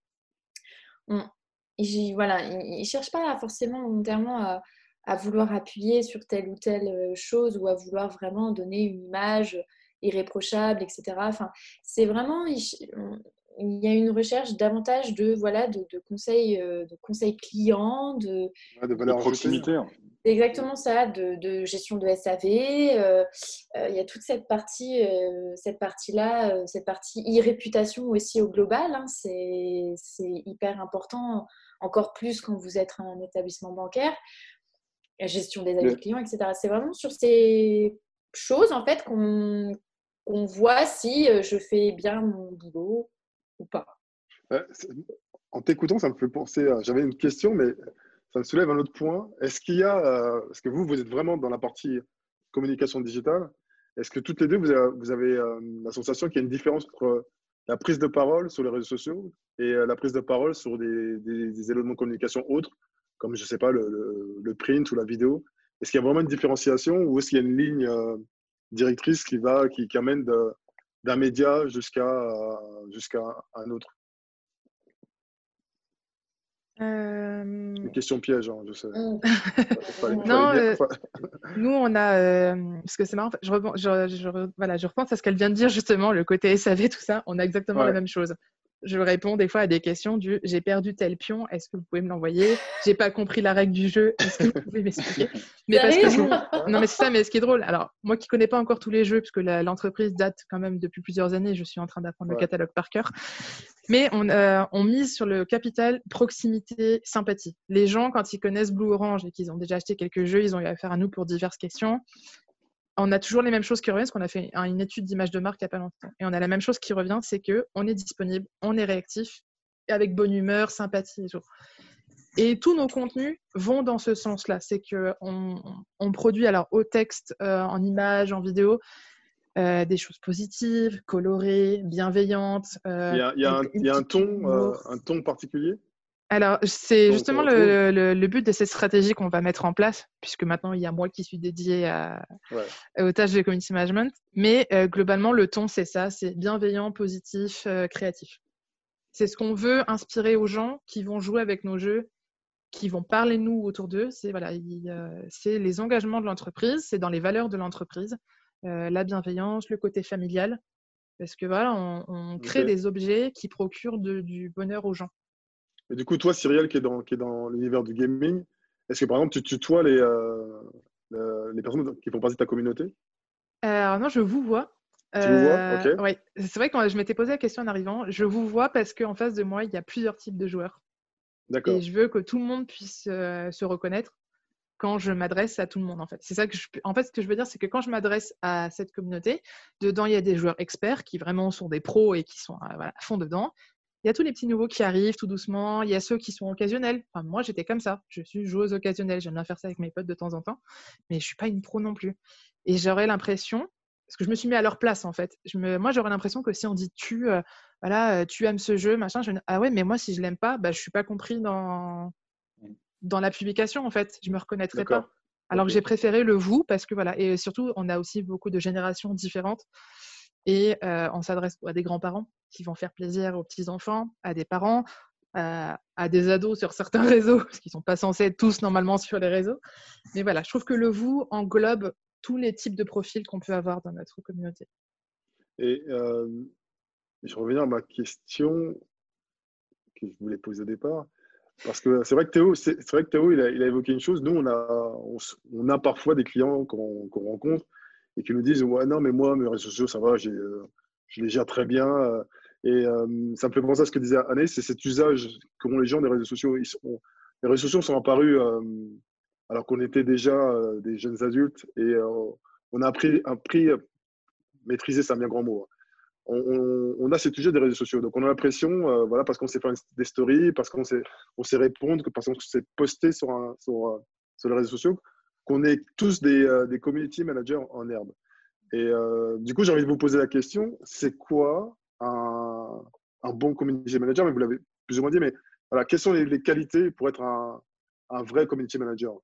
voilà, ils ne cherchent pas forcément volontairement à, à, vouloir appuyer sur telle ou telle euh, chose ou à vouloir vraiment donner une image irréprochable, etc. Enfin, c'est vraiment, il, y a une recherche davantage de voilà de, conseils euh, de conseils clients, de, de, proximité. C'est exactement ça, de, gestion de SAV. Euh, euh, il y a toute cette partie, euh, cette partie-là, cette partie e-réputation aussi au global. Hein. c'est hyper important, encore plus quand vous êtes un établissement bancaire. Gestion des avis clients, etc. C'est vraiment sur ces choses en fait qu'on voit si je fais bien mon boulot ou pas. En t'écoutant, ça me fait penser. J'avais une question, mais ça me soulève un autre point. Est-ce qu'il y a, euh, parce que vous, vous êtes vraiment dans la partie communication digitale, est-ce que toutes les deux, vous avez, euh, la sensation qu'il y a une différence entre la prise de parole sur les réseaux sociaux et euh, la prise de parole sur des, éléments de communication autres, comme, je ne sais pas, le, print ou la vidéo? Est-ce qu'il y a vraiment une différenciation ou est-ce qu'il y a une ligne directrice qui, va, qui, qui amène d'un média jusqu'à jusqu'à un autre? euh... Une question piège, hein, je sais. Non, euh, nous, on a. Euh, parce que c'est marrant, je, je, voilà, je repense à ce qu'elle vient de dire, justement, le côté SAV, tout ça. On a exactement la même chose je réponds des fois à des questions du j'ai perdu tel pion, est-ce que vous pouvez me l'envoyer? J'ai pas compris la règle du jeu, est-ce que vous pouvez m'expliquer? Mais parce que non mais c'est ça, mais ce qui est drôle, alors moi qui connais pas encore tous les jeux, parce que l'entreprise date quand même depuis plusieurs années, je suis en train d'apprendre le catalogue par cœur. Mais on, euh, on, mise sur le capital proximité, sympathie. Les gens, quand ils connaissent Blue Orange et qu'ils ont déjà acheté quelques jeux, ils ont eu affaire à nous pour diverses questions on a toujours les mêmes choses qui reviennent, parce qu'on a fait une étude d'image de marque il n'y a pas longtemps. Et on a la même chose qui revient, c'est qu'on est disponible, on est réactif, avec bonne humeur, sympathie et tout. Et tous nos contenus vont dans ce sens-là. C'est qu'on on produit alors au texte, euh, en images, en vidéo, euh, des choses positives, colorées, bienveillantes. Euh, il, y a, un, ton, un ton particulier? Alors, c'est justement le, but de cette stratégie qu'on va mettre en place, puisque maintenant, il y a moi qui suis dédié à, aux tâches de community management. Mais euh, globalement, le ton, c'est ça, c'est bienveillant, positif, euh, créatif. C'est ce qu'on veut inspirer aux gens qui vont jouer avec nos jeux, qui vont parler nous autour d'eux. C'est voilà, les engagements de l'entreprise, c'est dans les valeurs de l'entreprise, euh, la bienveillance, le côté familial, parce que voilà, on, crée des objets qui procurent du bonheur aux gens. Et du coup, toi, Cyrielle, qui est dans, qui est dans l'univers du gaming, est-ce que par exemple, tu tutoies les, euh, les personnes qui font partie de ta communauté? Alors non, je vous vois. Tu vous vois? Euh, Oui, c'est vrai que je m'étais posé la question en arrivant. Je vous vois parce qu'en face de moi, il y a plusieurs types de joueurs. D'accord. Et je veux que tout le monde puisse euh, se reconnaître quand je m'adresse à tout le monde en fait. C'est ça que je en fait ce que je veux dire c'est que quand je m'adresse à cette communauté, dedans il y a des joueurs experts qui vraiment sont des pros et qui sont à fond dedans il y a tous les petits nouveaux qui arrivent tout doucement. Il y a ceux qui sont occasionnels. Moi, j'étais comme ça. Je suis joueuse occasionnelle. J'aime bien faire ça avec mes potes de temps en temps. Mais je suis pas une pro non plus. Et j'aurais l'impression, parce que je me suis mis à leur place en fait. Je me, moi, j'aurais l'impression que si on dit tu, euh, voilà, euh, tu aimes ce jeu, machin, je ah ouais, mais moi, si je l'aime pas, bah, je suis pas compris dans dans la publication en fait. Je me reconnaîtrais pas. Alors que j'ai préféré le vous parce que voilà. Et surtout, on a aussi beaucoup de générations différentes. Et on s'adresse à des grands-parents qui vont faire plaisir aux petits-enfants, à des parents, à, des ados sur certains réseaux, parce qu'ils ne sont pas censés être tous normalement sur les réseaux. Mais voilà, je trouve que le vous englobe tous les types de profils qu'on peut avoir dans notre communauté. Et je reviens à ma question que je voulais poser au départ. Parce que c'est vrai que Théo, c'est vrai que Théo il, a, évoqué une chose. Nous, on a, on, a parfois des clients qu'on rencontre et qui nous disent ouais non mais moi mes réseaux sociaux ça va euh, je les gère très bien euh, et euh, ça me fait penser à ce que disait Anne c'est cet usage qu'ont les gens des réseaux sociaux Ils sont, les réseaux sociaux sont apparus alors qu'on était déjà des jeunes adultes et on a appris, appris maîtriser c'est un bien grand mot on, a ces sujets des réseaux sociaux. Donc, on a l'impression, voilà, parce qu'on sait faire des stories, parce qu'on sait, on sait répondre, parce qu'on sait poster sur, sur, sur les réseaux sociaux, qu'on est tous des, des community managers en herbe. Et du coup, j'ai envie de vous poser la question, c'est quoi un, un, bon community manager? Mais vous l'avez plus ou moins dit, mais voilà, quelles sont les, qualités pour être un, un vrai community manager?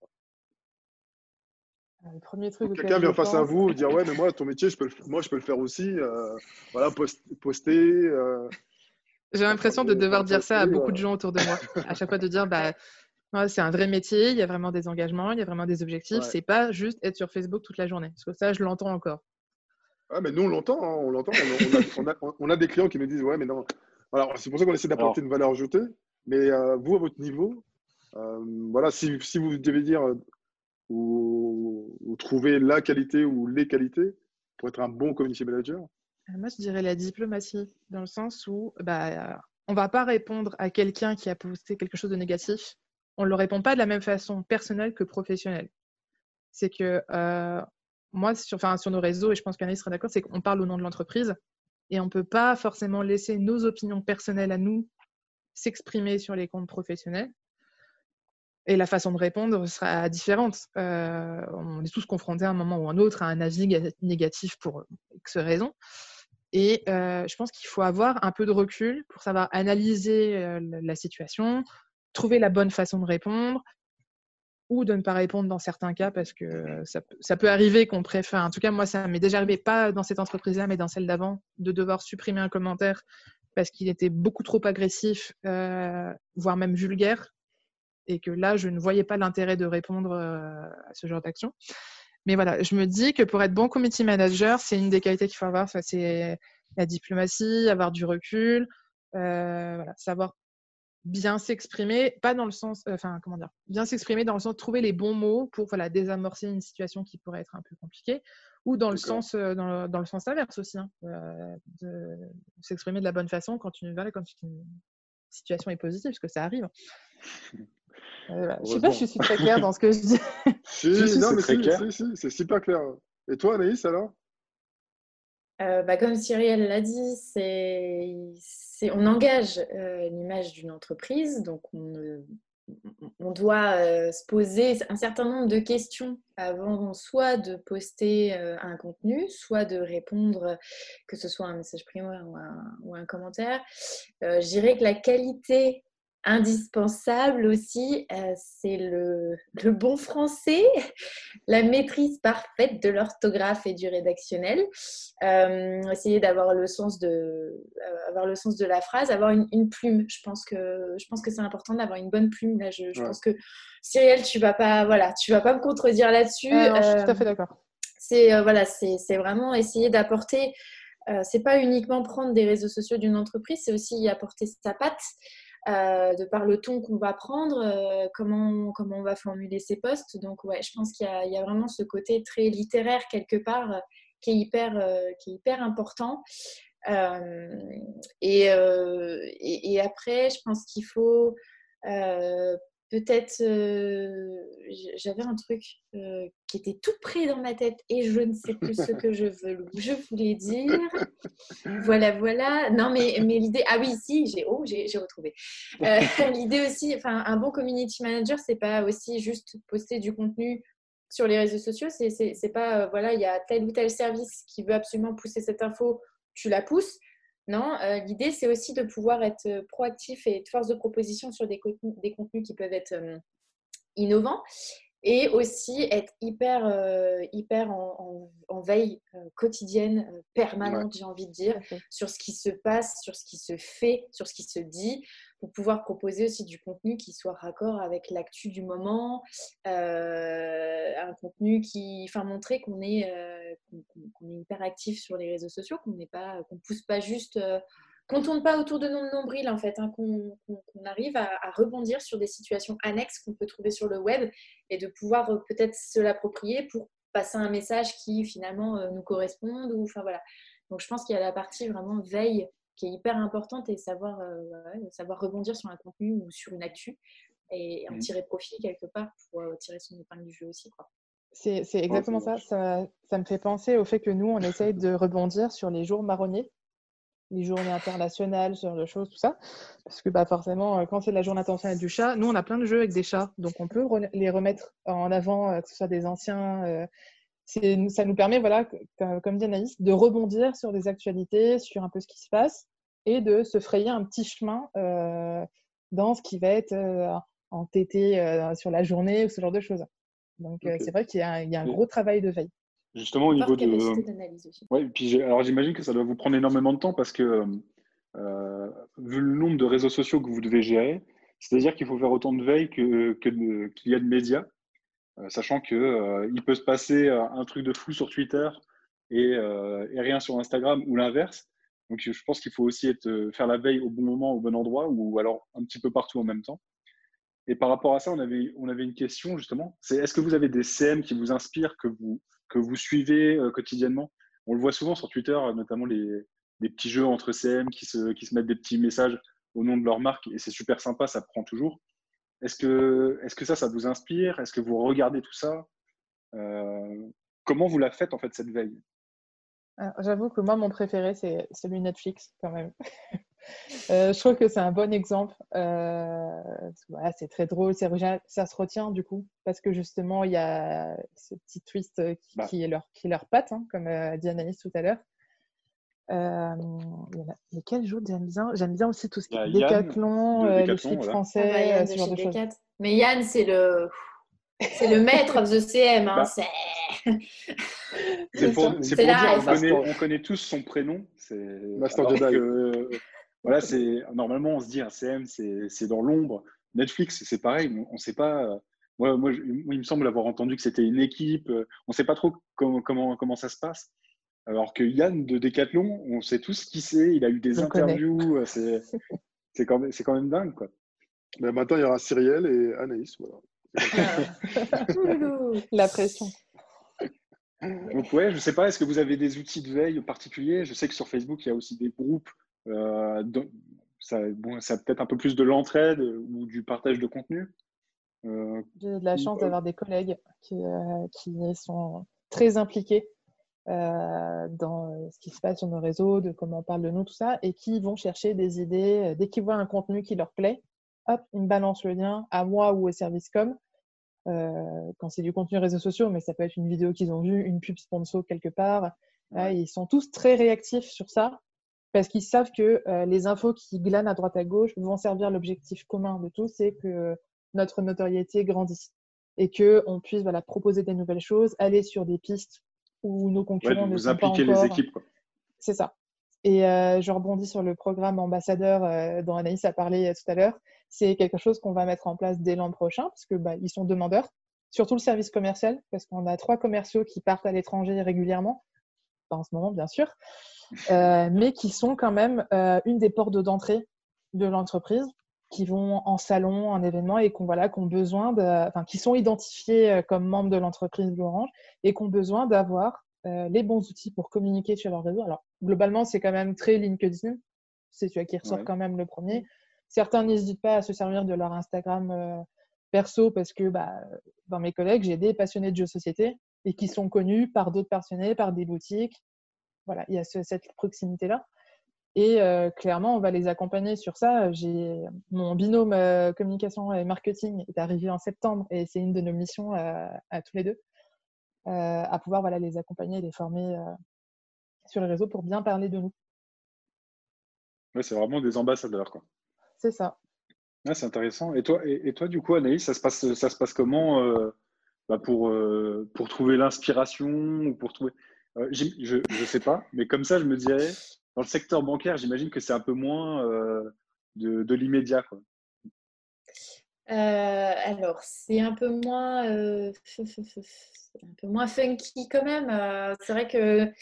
Le premier truc. Quelqu'un vient face à vous et dire ouais mais moi ton métier je peux le, moi je peux le faire aussi euh, voilà poster. Euh, J'ai l'impression de devoir dire ça à beaucoup de gens autour de moi. à chaque fois de dire bah c'est un vrai métier, il y a vraiment des engagements, il y a vraiment des objectifs. C'est pas juste être sur Facebook toute la journée. Parce que ça je l'entends encore. Ah mais nous on l'entend, hein, on l'entend. On, a, on, a, des clients qui me disent ouais mais non. Alors c'est pour ça qu'on essaie d'apporter une valeur ajoutée. Mais euh, vous à votre niveau, voilà si, si vous devez dire ou, trouver la qualité ou les qualités pour être un bon community manager euh, Moi, je dirais la diplomatie, dans le sens où bah, on ne va pas répondre à quelqu'un qui a posté quelque chose de négatif. On ne le répond pas de la même façon personnelle que professionnelle. C'est que euh, moi, sur, sur nos réseaux, et je pense qu'Anaïs sera d'accord, c'est qu'on parle au nom de l'entreprise et on ne peut pas forcément laisser nos opinions personnelles à nous s'exprimer sur les comptes professionnels et la façon de répondre sera différente. Euh, on est tous confrontés à un moment ou un autre à un avis négatif pour X raisons. Et euh, je pense qu'il faut avoir un peu de recul pour savoir analyser euh, la situation, trouver la bonne façon de répondre ou de ne pas répondre dans certains cas parce que ça peut arriver qu'on préfère. En tout cas, moi, ça m'est déjà arrivé, pas dans cette entreprise-là, mais dans celle d'avant, de devoir supprimer un commentaire parce qu'il était beaucoup trop agressif, voire même vulgaire et que là, je ne voyais pas l'intérêt de répondre euh, à ce genre d'action. Mais voilà, je me dis que pour être bon committee manager, c'est une des qualités qu'il faut avoir. C'est la diplomatie, avoir du recul, euh, savoir bien s'exprimer, pas dans le sens, euh, enfin comment dire, bien s'exprimer dans le sens de trouver les bons mots pour voilà désamorcer une situation qui pourrait être un peu compliquée, ou dans le sens dans le, sens inverse aussi, hein, de, s'exprimer de la bonne façon quand une, quand une situation est positive, parce que ça arrive. Euh, je sais pas, je suis très claire dans ce que je dis. si, non, mais si, c'est super clair. Et toi, Anaïs, alors? Euh, bah, Comme Cyrielle l'a dit, c'est, on engage euh, l'image d'une entreprise, donc on, on doit se poser un certain nombre de questions avant soit de poster un contenu, soit de répondre, que ce soit un message primaire ou un, ou un commentaire. je dirais que la qualité indispensable aussi, euh, c'est le, bon français, la maîtrise parfaite de l'orthographe et du rédactionnel. Euh, essayer d'avoir le sens de euh, avoir le sens de la phrase, avoir une, plume. Je pense que je pense que c'est important d'avoir une bonne plume. Là, je, pense que Cyrielle, tu vas pas voilà, tu vas pas me contredire là-dessus. je suis tout à fait d'accord. C'est voilà, c'est vraiment essayer d'apporter. c'est pas uniquement prendre des réseaux sociaux d'une entreprise, c'est aussi y apporter sa patte. Euh, de par le ton qu'on va prendre, euh, comment, comment on va formuler ses postes. Donc, ouais, je pense qu'il y, a vraiment ce côté très littéraire quelque part euh, qui, est hyper, qui est hyper important. Et, après, je pense qu'il faut peut-être euh, j'avais un truc euh, qui était tout près dans ma tête et je ne sais plus ce que je veux je voulais dire. Voilà voilà. Non mais, l'idée ah oui si j'ai oh j'ai retrouvé. Euh, l'idée aussi un bon community manager c'est pas aussi juste poster du contenu sur les réseaux sociaux c'est pas voilà il y a tel ou tel service qui veut absolument pousser cette info tu la pousses non, euh, l'idée, c'est aussi de pouvoir être euh, proactif et de force de proposition sur des contenus, des contenus qui peuvent être euh, innovants et aussi être hyper, hyper en, veille quotidienne, permanente, j'ai envie de dire, sur ce qui se passe, sur ce qui se fait, sur ce qui se dit, pour pouvoir proposer aussi du contenu qui soit raccord avec l'actu du moment, un contenu qui, enfin, montrer qu'on est, qu'on, est hyper actif sur les réseaux sociaux, qu'on n'est pas, qu'on pousse pas juste, euh, qu'on tourne pas autour de nos nombrils en fait, hein, qu'on, arrive à, rebondir sur des situations annexes qu'on peut trouver sur le web et de pouvoir peut-être se l'approprier pour passer un message qui finalement nous corresponde ou enfin voilà. Donc je pense qu'il y a la partie vraiment veille qui est hyper importante et savoir, euh, savoir rebondir sur un contenu ou sur une actu et en mmh. tirer profit quelque part pour euh, tirer son épingle du jeu aussi. Quoi. C'est, exactement ça. ça. ça. me fait penser au fait que nous, on essaye de rebondir sur les jours marronniers. les journées internationales, genre de choses, tout ça. Parce que bah, forcément, quand c'est la journée internationale du chat, nous, on a plein de jeux avec des chats. Donc, on peut les remettre en avant, que ce soit des anciens. ça nous permet, voilà, comme dit Anaïs, de rebondir sur des actualités, sur un peu ce qui se passe et de se frayer un petit chemin dans ce qui va être en TT sur la journée ou ce genre de choses. Donc, c'est vrai qu'il y, a un gros travail de veille. Justement, au niveau de. Ouais, puis alors j'imagine que ça doit vous prendre énormément de temps parce que, euh, vu le nombre de réseaux sociaux que vous devez gérer, c'est-à-dire qu'il faut faire autant de veille qu'il que qu'il y a de médias, euh, sachant qu'il euh, il peut se passer un truc de fou sur Twitter et, et rien sur Instagram ou l'inverse. Donc je pense qu'il faut aussi être, faire la veille au bon moment, au bon endroit ou alors un petit peu partout en même temps. Et par rapport à ça, on avait, on avait une question justement. C'est est-ce que vous avez des CM qui vous inspirent, que vous, que vous suivez euh, quotidiennement? On le voit souvent sur Twitter, notamment les, petits jeux entre CM qui se, qui se mettent des petits messages au nom de leur marque et c'est super sympa, ça prend toujours. Est-ce que, est que ça, ça vous inspire? Est-ce que vous regardez tout ça? Euh, Comment vous la faites en fait cette veille? J'avoue que moi, mon préféré, c'est celui Netflix quand même. Euh, je trouve que c'est un bon exemple. Euh, voilà, c'est très drôle, ça se retient du coup, parce que justement, il y a ce petit twist qui, bah. est, leur, qui leur patte, hein, comme a dit Anaïs tout à l'heure. Euh, mais quel jeu j'aime bien J'aime bien aussi tout ce qui est Décathlon, les flics français, ah bah, ce genre de choses. Mais Yann, c'est le... C'est le maître of the CM. Hein, bah. c'est pour, pour dire, on connaît, on connaît, tous son prénom. C'est Master Jedi voilà, c'est normalement on se dit un CM c'est dans l'ombre. Netflix c'est pareil, on ne sait pas. Moi, moi, il me semble avoir entendu que c'était une équipe. On ne sait pas trop comment, comment, comment ça se passe. Alors que Yann de Decathlon, on sait tous qui c'est. Il a eu des interviews. C'est quand, même, quand même dingue. Quoi. Mais maintenant, il y aura Cyrielle et Anaïs. Voilà. La pression. Donc ouais, je sais pas, est-ce que vous avez des outils de veille particuliers? Je sais que sur Facebook, il y a aussi des groupes euh, ça, bon, ça peut-être un peu plus de l'entraide ou du partage de contenu. Euh, J'ai de la chance d'avoir des collègues qui, euh, qui, sont très impliqués dans ce qui se passe sur nos réseaux, de comment on parle de nous, tout ça, et qui vont chercher des idées. Dès qu'ils voient un contenu qui leur plaît, hop, ils me balancent le lien à moi ou au service com. quand c'est du contenu réseaux sociaux, mais ça peut être une vidéo qu'ils ont vue, une pub sponsor quelque part. ils sont tous très réactifs sur ça parce qu'ils savent que euh, les infos qui glanent à droite à gauche vont servir l'objectif commun de tous, c'est que notre notoriété grandisse et qu'on puisse voilà, proposer des nouvelles choses, aller sur des pistes où nos concurrents ne sont pas encore. les équipes. C'est ça. Et euh, je rebondis sur le programme ambassadeur euh, dont Anaïs a parlé tout à l'heure. C'est quelque chose qu'on va mettre en place dès l'an prochain parce que bah, ils sont demandeurs, surtout le service commercial, parce qu'on a trois commerciaux qui partent à l'étranger régulièrement, pas en ce moment bien sûr, mais qui sont quand même euh, une des portes d'entrée de l'entreprise, qui vont en salon, en événement et qu'on voilà, besoin de, enfin, qui sont identifiés euh, comme membres de l'entreprise Orange et qui ont besoin d'avoir les bons outils pour communiquer sur leur réseau. Alors, globalement, c'est quand même très LinkedIn. C'est celui qui ressort quand même le premier. Certains n'hésitent pas à se servir de leur Instagram perso parce que bah, dans mes collègues, j'ai des passionnés de jeux de société et qui sont connus par d'autres passionnés, par des boutiques, voilà, il y a cette proximité-là. Et euh, clairement, on va les accompagner sur ça. J'ai mon binôme euh, communication et marketing est arrivé en septembre et c'est une de nos missions euh, à tous les deux, à pouvoir voilà, les accompagner et les former sur les réseaux pour bien parler de nous. Ouais, c'est vraiment des ambassadeurs. Quoi. C'est ça. c'est intéressant. Et toi, et, toi, du coup, Anaïs, ça se passe, ça se passe comment bah, pour, pour trouver l'inspiration ou pour trouver euh, je ne sais pas, mais comme ça, je me dirais, dans le secteur bancaire, j'imagine que c'est un peu moins euh, de, l'immédiat. Euh, alors, c'est un peu moins, un peu moins funky quand même. c'est vrai que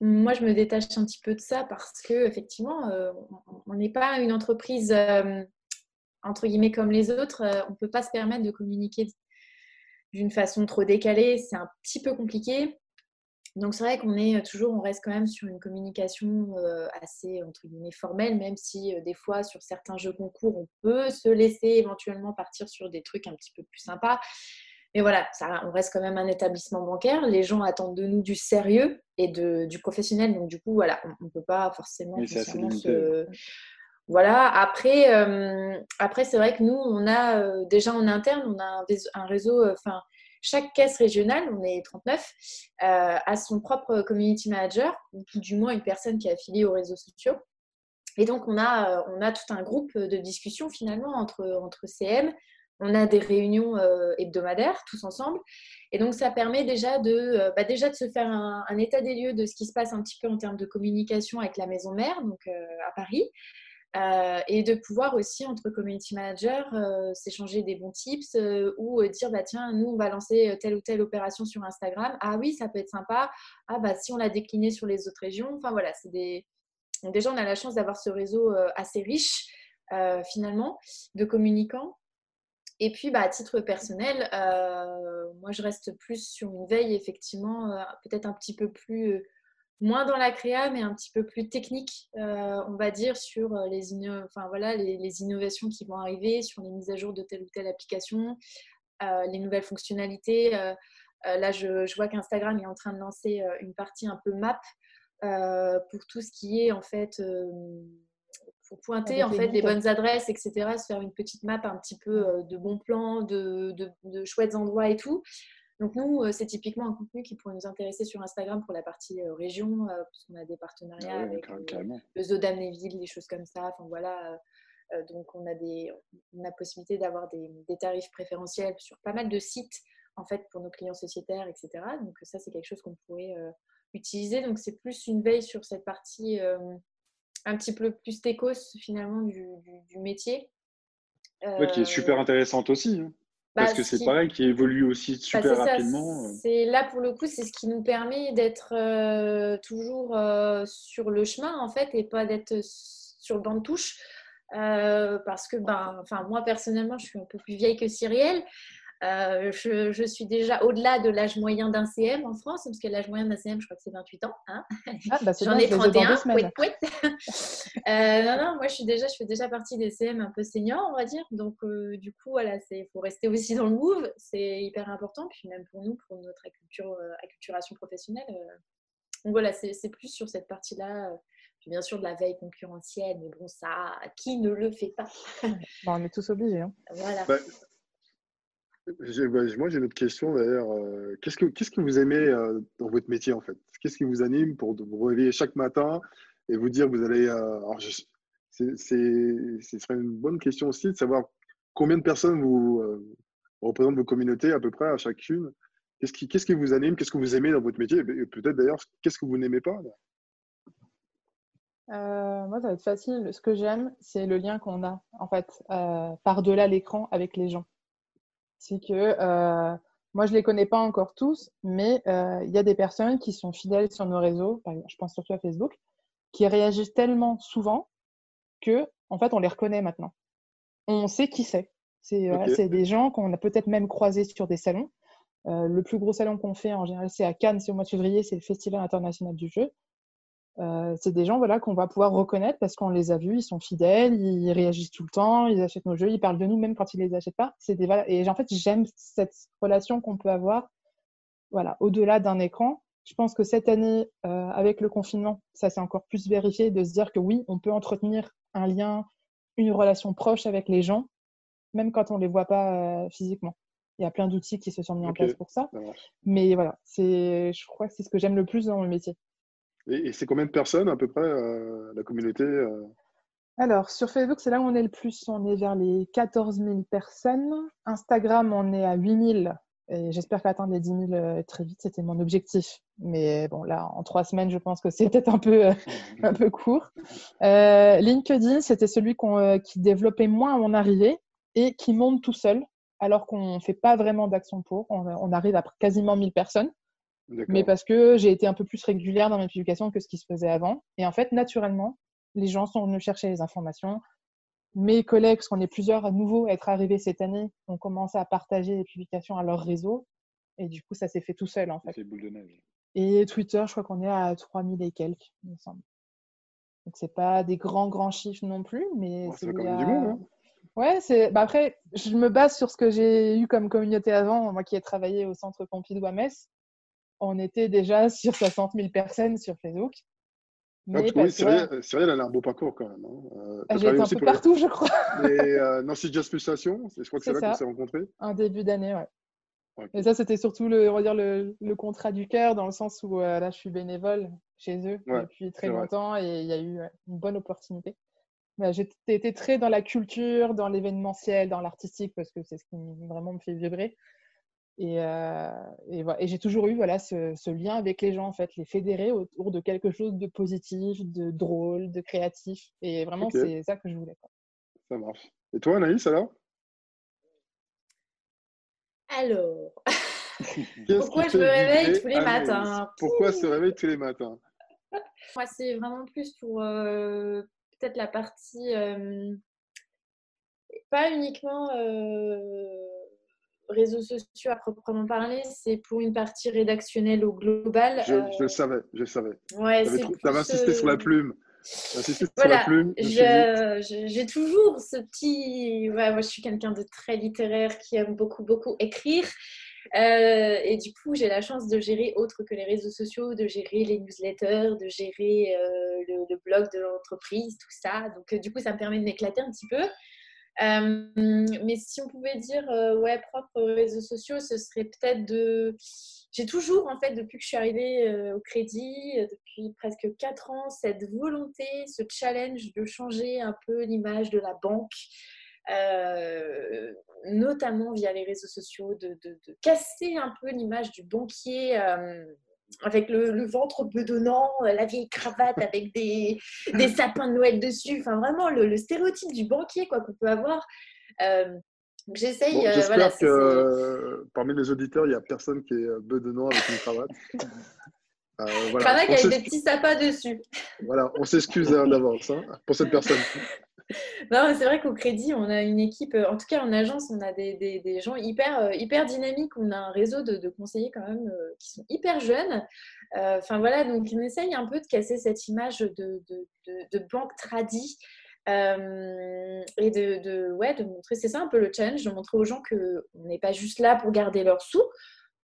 moi, je me détache un petit peu de ça parce que effectivement, on n'est pas une entreprise entre guillemets comme les autres. on ne peut pas se permettre de communiquer d'une façon trop décalée. C'est un petit peu compliqué. Donc c'est vrai qu'on est toujours, on reste quand même sur une communication euh, assez entre guillemets formelle, même si euh, des fois sur certains jeux concours, on peut se laisser éventuellement partir sur des trucs un petit peu plus sympas. mais voilà, ça, on reste quand même un établissement bancaire. Les gens attendent de nous du sérieux et de, du professionnel. Donc, du coup, voilà, on ne peut pas forcément. se... Voilà, après, euh, après c'est vrai que nous, on a euh, déjà en interne, on a un, réseau, enfin, chaque caisse régionale, on est 39, a son propre community manager, ou du moins une personne qui est affiliée aux réseaux sociaux. Et donc, on a, on a tout un groupe de discussion finalement entre, entre CM. On a des réunions euh, hebdomadaires tous ensemble. Et donc, ça permet déjà de, euh, bah, déjà de se faire un, état des lieux de ce qui se passe un petit peu en termes de communication avec la maison mère, donc euh, à Paris. Et de pouvoir aussi, entre community managers, s'échanger des bons tips ou dire bah, tiens, nous, on va lancer telle ou telle opération sur Instagram. Ah oui, ça peut être sympa. Ah bah, si on l'a décliné sur les autres régions. Enfin voilà, c'est des, déjà, on a la chance d'avoir ce réseau euh, assez riche, euh, finalement, de communicants. Et puis, bah, à titre personnel, euh, moi, je reste plus sur une veille, effectivement, peut-être un petit peu plus, moins dans la créa, mais un petit peu plus technique, on va dire, sur les, enfin, voilà, les, innovations qui vont arriver, sur les mises à jour de telle ou telle application, les nouvelles fonctionnalités. là, je, je vois qu'Instagram est en train de lancer une partie un peu map euh, pour tout ce qui est en fait euh, pour pointer en fait les bonnes adresses, etc. Se faire une petite map un petit peu euh, de bons plans, de, de, chouettes endroits et tout. Donc nous, c'est typiquement un contenu qui pourrait nous intéresser sur Instagram pour la partie région, parce qu'on a des partenariats avec le zoo d'Amnéville, des choses comme ça. Enfin voilà. donc on a des, on a possibilité d'avoir des, des, tarifs préférentiels sur pas mal de sites en fait pour nos clients sociétaires, etc. Donc ça c'est quelque chose qu'on pourrait utiliser. Donc, c'est plus une veille sur cette partie euh, un petit peu plus techos finalement du, métier. Euh, qui est super intéressante aussi. Hein. Parce bah, que c'est pareil, qui évolue aussi bah, super rapidement. Euh. C'est là pour le coup, c'est ce qui nous permet d'être toujours sur le chemin en fait et pas d'être sur le banc de touche. parce que ben, enfin, moi personnellement, je suis un peu plus vieille que Cyrielle. Euh, je, suis déjà au-delà de l'âge moyen d'un CM en France, parce que l'âge moyen d'un CM, je crois que c'est 28 ans. Hein. Ah, bah, J'en ai 31. euh, non, non, moi, je, suis déjà, je fais déjà partie des CM un peu seniors, on va dire. Donc, euh, du coup, voilà, il faut rester aussi dans le move. C'est hyper important. Puis même pour nous, pour notre euh, acculturation professionnelle. Donc, voilà, c'est plus sur cette partie-là. bien sûr, de la veille concurrentielle, mais bon, ça, qui ne le fait pas? Bah, On est tous obligés. Hein. Voilà. Bah, moi, j'ai une autre question d'ailleurs. Euh, qu'est-ce que, qu'est-ce que vous aimez euh, dans votre métier en fait? Qu'est-ce qui vous anime pour vous réveiller chaque matin et vous dire vous allez. Euh, alors, c'est, ce serait une bonne question aussi de savoir combien de personnes vous représentent vos communautés à peu près à chacune. Qu'est-ce qui, qu'est-ce qui vous anime? Qu'est-ce que vous aimez dans votre métier? Et Peut-être d'ailleurs, qu'est-ce que vous n'aimez pas moi, ça va être facile. Ce que j'aime, c'est le lien qu'on a, en fait, par-delà l'écran avec les gens c'est que euh, moi, je ne les connais pas encore tous, mais euh, il y a des personnes qui sont fidèles sur nos réseaux, je pense surtout à Facebook, qui réagissent tellement souvent que, en fait, on les reconnaît maintenant. On sait qui c'est. C'est des gens qu'on a peut-être même croisés sur des salons. Euh, le plus gros salon qu'on fait en général, c'est à Cannes, c'est au mois de février, c'est le Festival international du jeu. Euh, c'est des gens voilà, qu'on va pouvoir reconnaître parce qu'on les a vus, ils sont fidèles, ils réagissent tout le temps, ils achètent nos jeux, ils parlent de nous même quand ils les achètent pas. Des, Et en fait, j'aime cette relation qu'on peut avoir voilà, au-delà d'un écran. Je pense que cette année, euh, avec le confinement, ça s'est encore plus vérifié de se dire que oui, on peut entretenir un lien, une relation proche avec les gens, même quand on ne les voit pas euh, physiquement. Il y a plein d'outils qui se sont mis en place pour ça. Mais voilà, je crois que c'est ce que j'aime le plus dans mon métier. Et, c'est combien de personnes à peu près, euh, la communauté euh Alors, sur Facebook, c'est là où on est le plus. On est vers les 14 000 personnes. Instagram, on est à 8 000. Et j'espère qu'atteindre les 10 000 euh, très vite, c'était mon objectif. Mais bon, là, en trois semaines, je pense que c'est peut-être un peu, un peu court. LinkedIn, c'était celui qui développait moins à mon arrivée et qui monte tout seul, alors qu'on ne fait pas vraiment d'action pour. On, arrive à quasiment 1000 personnes mais parce que j'ai été un peu plus régulière dans mes publications que ce qui se faisait avant. Et en fait, naturellement, les gens sont venus chercher les informations. Mes collègues, parce qu'on est plusieurs à nouveau à être arrivés cette année, ont commencé à partager les publications à leur réseau. Et du coup, ça s'est fait tout seul, en fait. boule de neige. Et Twitter, je crois qu'on est à 3000 et quelques, il me semble. Donc, c'est pas des grands, grands chiffres non plus, mais c'est quand même du monde, hein Ouais, c'est. Bah après, je me base sur ce que j'ai eu comme communauté avant. Moi qui ai travaillé au centre Pompidou à Metz, on était déjà sur 60 000 personnes sur Facebook. Ah, Mais oui, que, Cyril, elle a un beau parcours quand même. hein. Euh, j'ai été un peu les- partout, je crois. les, euh, Nancy Pulsation, je crois que c'est là qu'on s'est rencontrés. Un début d'année, ouais. Ok. Et ça, c'était surtout le, on va dire le, le contrat du cœur, dans le sens où euh, là, je suis bénévole chez eux Ouais, depuis très vrai. longtemps et il y a eu une bonne opportunité. Bah, J'ai été très dans la culture, dans l'événementiel, dans l'artistique, parce que c'est ce qui vraiment me fait vibrer. Et, euh, et, voilà. Et j'ai toujours eu voilà, ce, ce lien avec les gens, en fait, les fédérer autour de quelque chose de positif, de drôle, de créatif. Et vraiment, c'est ça que je voulais. quoi. Ça marche. Et toi, Anaïs, alors? Alors, Pourquoi je me réveille tous les Anaïs? matins? Pourquoi se réveiller tous les matins? Moi, c'est vraiment plus pour euh, peut-être la partie, euh, pas uniquement euh, réseaux sociaux à proprement parler, c'est pour une partie rédactionnelle au global. je, euh, je le savais, je le savais. ouais, T'avais plus, insisté sur la plume. Sur Voilà, la plume. j'ai toujours ce petit. Ouais, moi, je suis quelqu'un de très littéraire qui aime beaucoup, beaucoup écrire. Euh, et du coup, j'ai la chance de gérer autre que les réseaux sociaux, de gérer les newsletters, de gérer euh, le, le blog de l'entreprise, tout ça. Donc, euh, du coup, ça me permet de m'éclater un petit peu. Euh, mais si on pouvait dire, euh, ouais, propre aux réseaux sociaux, ce serait peut-être de. J'ai toujours, en fait, depuis que je suis arrivée euh, au crédit, depuis presque 4 ans, cette volonté, ce challenge de changer un peu l'image de la banque, notamment via les réseaux sociaux, de, casser un peu l'image du banquier. Avec le, le ventre bedonnant, euh, la vieille cravate avec des, des sapins de Noël dessus, enfin vraiment le, le stéréotype du banquier quoi qu'on peut avoir. Euh, j'essaye, Bon, euh, J'espère voilà, que euh, parmi les auditeurs, il n'y a personne qui est bedonnant avec une cravate. Voilà. cravate avec des petits sapins dessus. voilà, on s'excuse hein, d'avance hein, pour cette personne. Non, c'est vrai qu'au crédit, on a une équipe, euh, en tout cas en agence, on a des, gens hyper, euh, hyper dynamiques. On a un réseau de, conseillers quand même euh, qui sont hyper jeunes. Enfin voilà, donc on essaye un peu de casser cette image de, banque tradie. et de, de montrer, c'est ça un peu le challenge, de montrer aux gens qu'on n'est pas juste là pour garder leurs sous,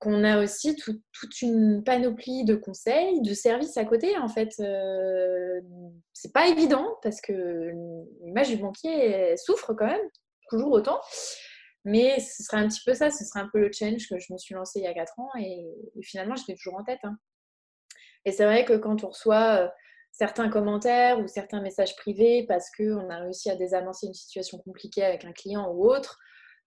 qu'on a aussi tout- toute une panoplie de conseils, de services à côté. En fait, euh, c'est pas évident parce que l'image du banquier souffre quand même, toujours autant. Mais ce serait un petit peu ça, ce serait un peu le challenge que je me suis lancé il y a 4 ans et, et finalement, je l'ai toujours en tête. hein. Et c'est vrai que quand on reçoit euh, certains commentaires ou certains messages privés parce qu'on a réussi à désamorcer une situation compliquée avec un client ou autre,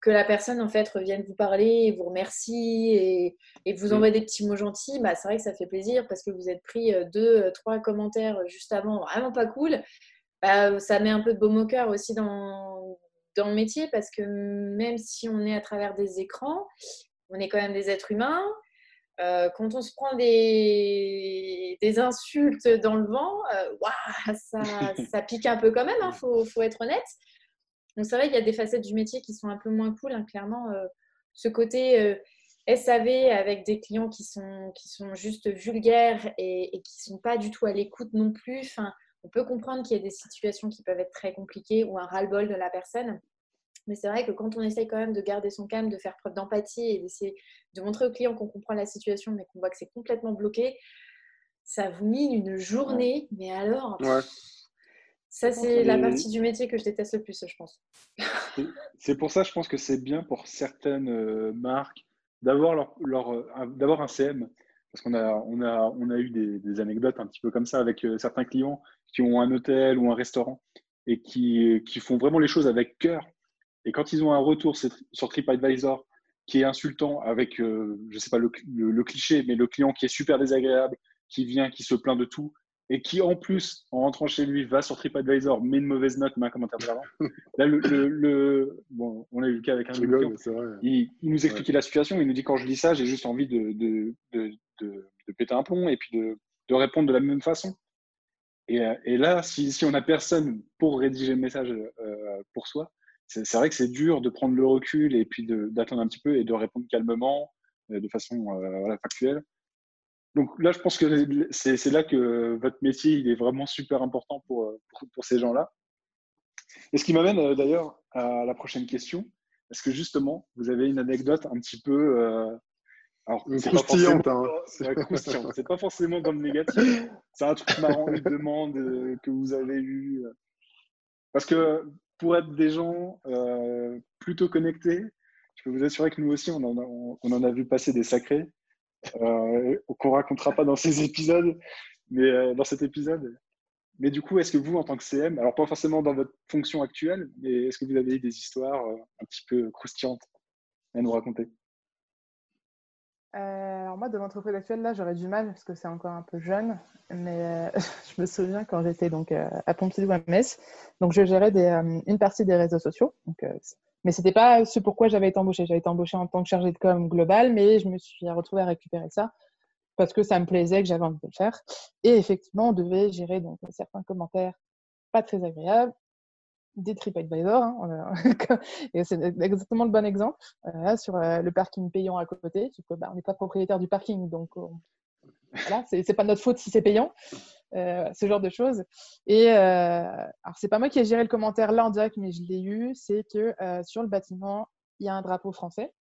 que la personne en fait revienne vous parler et vous remercie et, et vous Mm. envoie des petits mots gentils, bah, c'est vrai que ça fait plaisir parce que vous êtes pris euh, deux, euh, trois commentaires juste avant vraiment pas cool. Bah, ça met un peu de baume au cœur aussi dans, dans le métier parce que même si on est à travers des écrans, on est quand même des êtres humains. Euh, quand on se prend des, des insultes dans le vent, euh, ouah, ça, ça pique un peu quand même, il faut, faut être honnête. Donc c'est vrai qu'il y a des facettes du métier qui sont un peu moins cool, hein, clairement. euh, ce côté euh, SAV avec des clients qui sont, juste vulgaires et, qui ne sont pas du tout à l'écoute non plus. On peut comprendre qu'il y a des situations qui peuvent être très compliquées ou un ras-le-bol de la personne. Mais c'est vrai que quand on essaye quand même de garder son calme, de faire preuve d'empathie et d'essayer de montrer au client qu'on comprend la situation, mais qu'on voit que c'est complètement bloqué, ça vous mine une journée. Mais alors. Ça c'est la partie du métier que je déteste le plus, je pense. C'est pour ça, je pense que c'est bien pour certaines euh, marques d'avoir leur, leur, euh, un- d'avoir un CM. Parce qu'on a, on a, on a eu des, des anecdotes un petit peu comme ça avec euh, certains clients qui ont un hôtel ou un restaurant et qui, qui font vraiment les choses avec cœur. Et quand ils ont un retour sur sur TripAdvisor qui est insultant avec, euh, je sais pas le, le- le cliché, mais le client qui est super désagréable, qui vient, qui se plaint de tout, et qui en plus, en rentrant chez lui, va sur TripAdvisor, met une mauvaise note, met un commentaire de Là, le, le, le- bon, on a eu le cas avec un rigole, mais vrai. Il, il nous expliquait la situation. Il nous dit quand je lis ça, j'ai juste envie de, de, de, de- de péter un plomb et puis de, de répondre de la même façon. Et, et là, si, si on n'a personne pour rédiger le message euh, pour soi, c'est vrai que c'est dur de prendre le recul et puis d'attendre un petit peu et de répondre calmement, euh, de façon euh, voilà, factuelle. Donc là, je pense que c'est là que votre métier il est vraiment super important pour, euh, pour, pour ces gens-là. Et ce qui m'amène euh, d'ailleurs à la prochaine question. Est-ce que justement, vous avez une anecdote un petit peu. Euh, alors, c'est croustillante. Hein. C'est croustillant. C'est pas forcément dans le négatif. C'est un truc marrant, une demande euh, que vous avez eue. Parce que pour être des gens plutôt connectés, je peux vous assurer que nous aussi, on en a, on, en a vu passer des sacrés. Euh, qu'on racontera pas dans ces épisodes, mais dans cet épisode. Mais du coup, est-ce que vous, en tant que CM, alors pas forcément dans votre fonction actuelle, mais est-ce que vous avez des histoires euh, un petit peu croustillantes à nous raconter? Euh, alors moi, de l'entreprise actuelle, là, j'aurais du mal parce que c'est encore un peu jeune. Mais euh, je me souviens quand j'étais donc à Pompidou à Metz, donc je gérais une partie des réseaux sociaux. Mais c'était pas ce pourquoi j'avais été embauchée. J'avais été embauchée en tant que chargée de com global, mais je me suis retrouvée à récupérer ça parce que ça me plaisait, que j'avais envie de le faire. Et effectivement, on devait gérer donc, certains commentaires pas très agréables, des TripAdvisor. Hein, c'est exactement le bon exemple euh, sur euh, le parking payant à côté. bah, on n'est pas propriétaire du parking, donc voilà, c'est pas notre faute si c'est payant. Euh, ce genre de choses. Et alors, c'est pas moi qui ai géré le commentaire là en direct, mais je l'ai eu. C'est que sur le bâtiment, il y a un drapeau français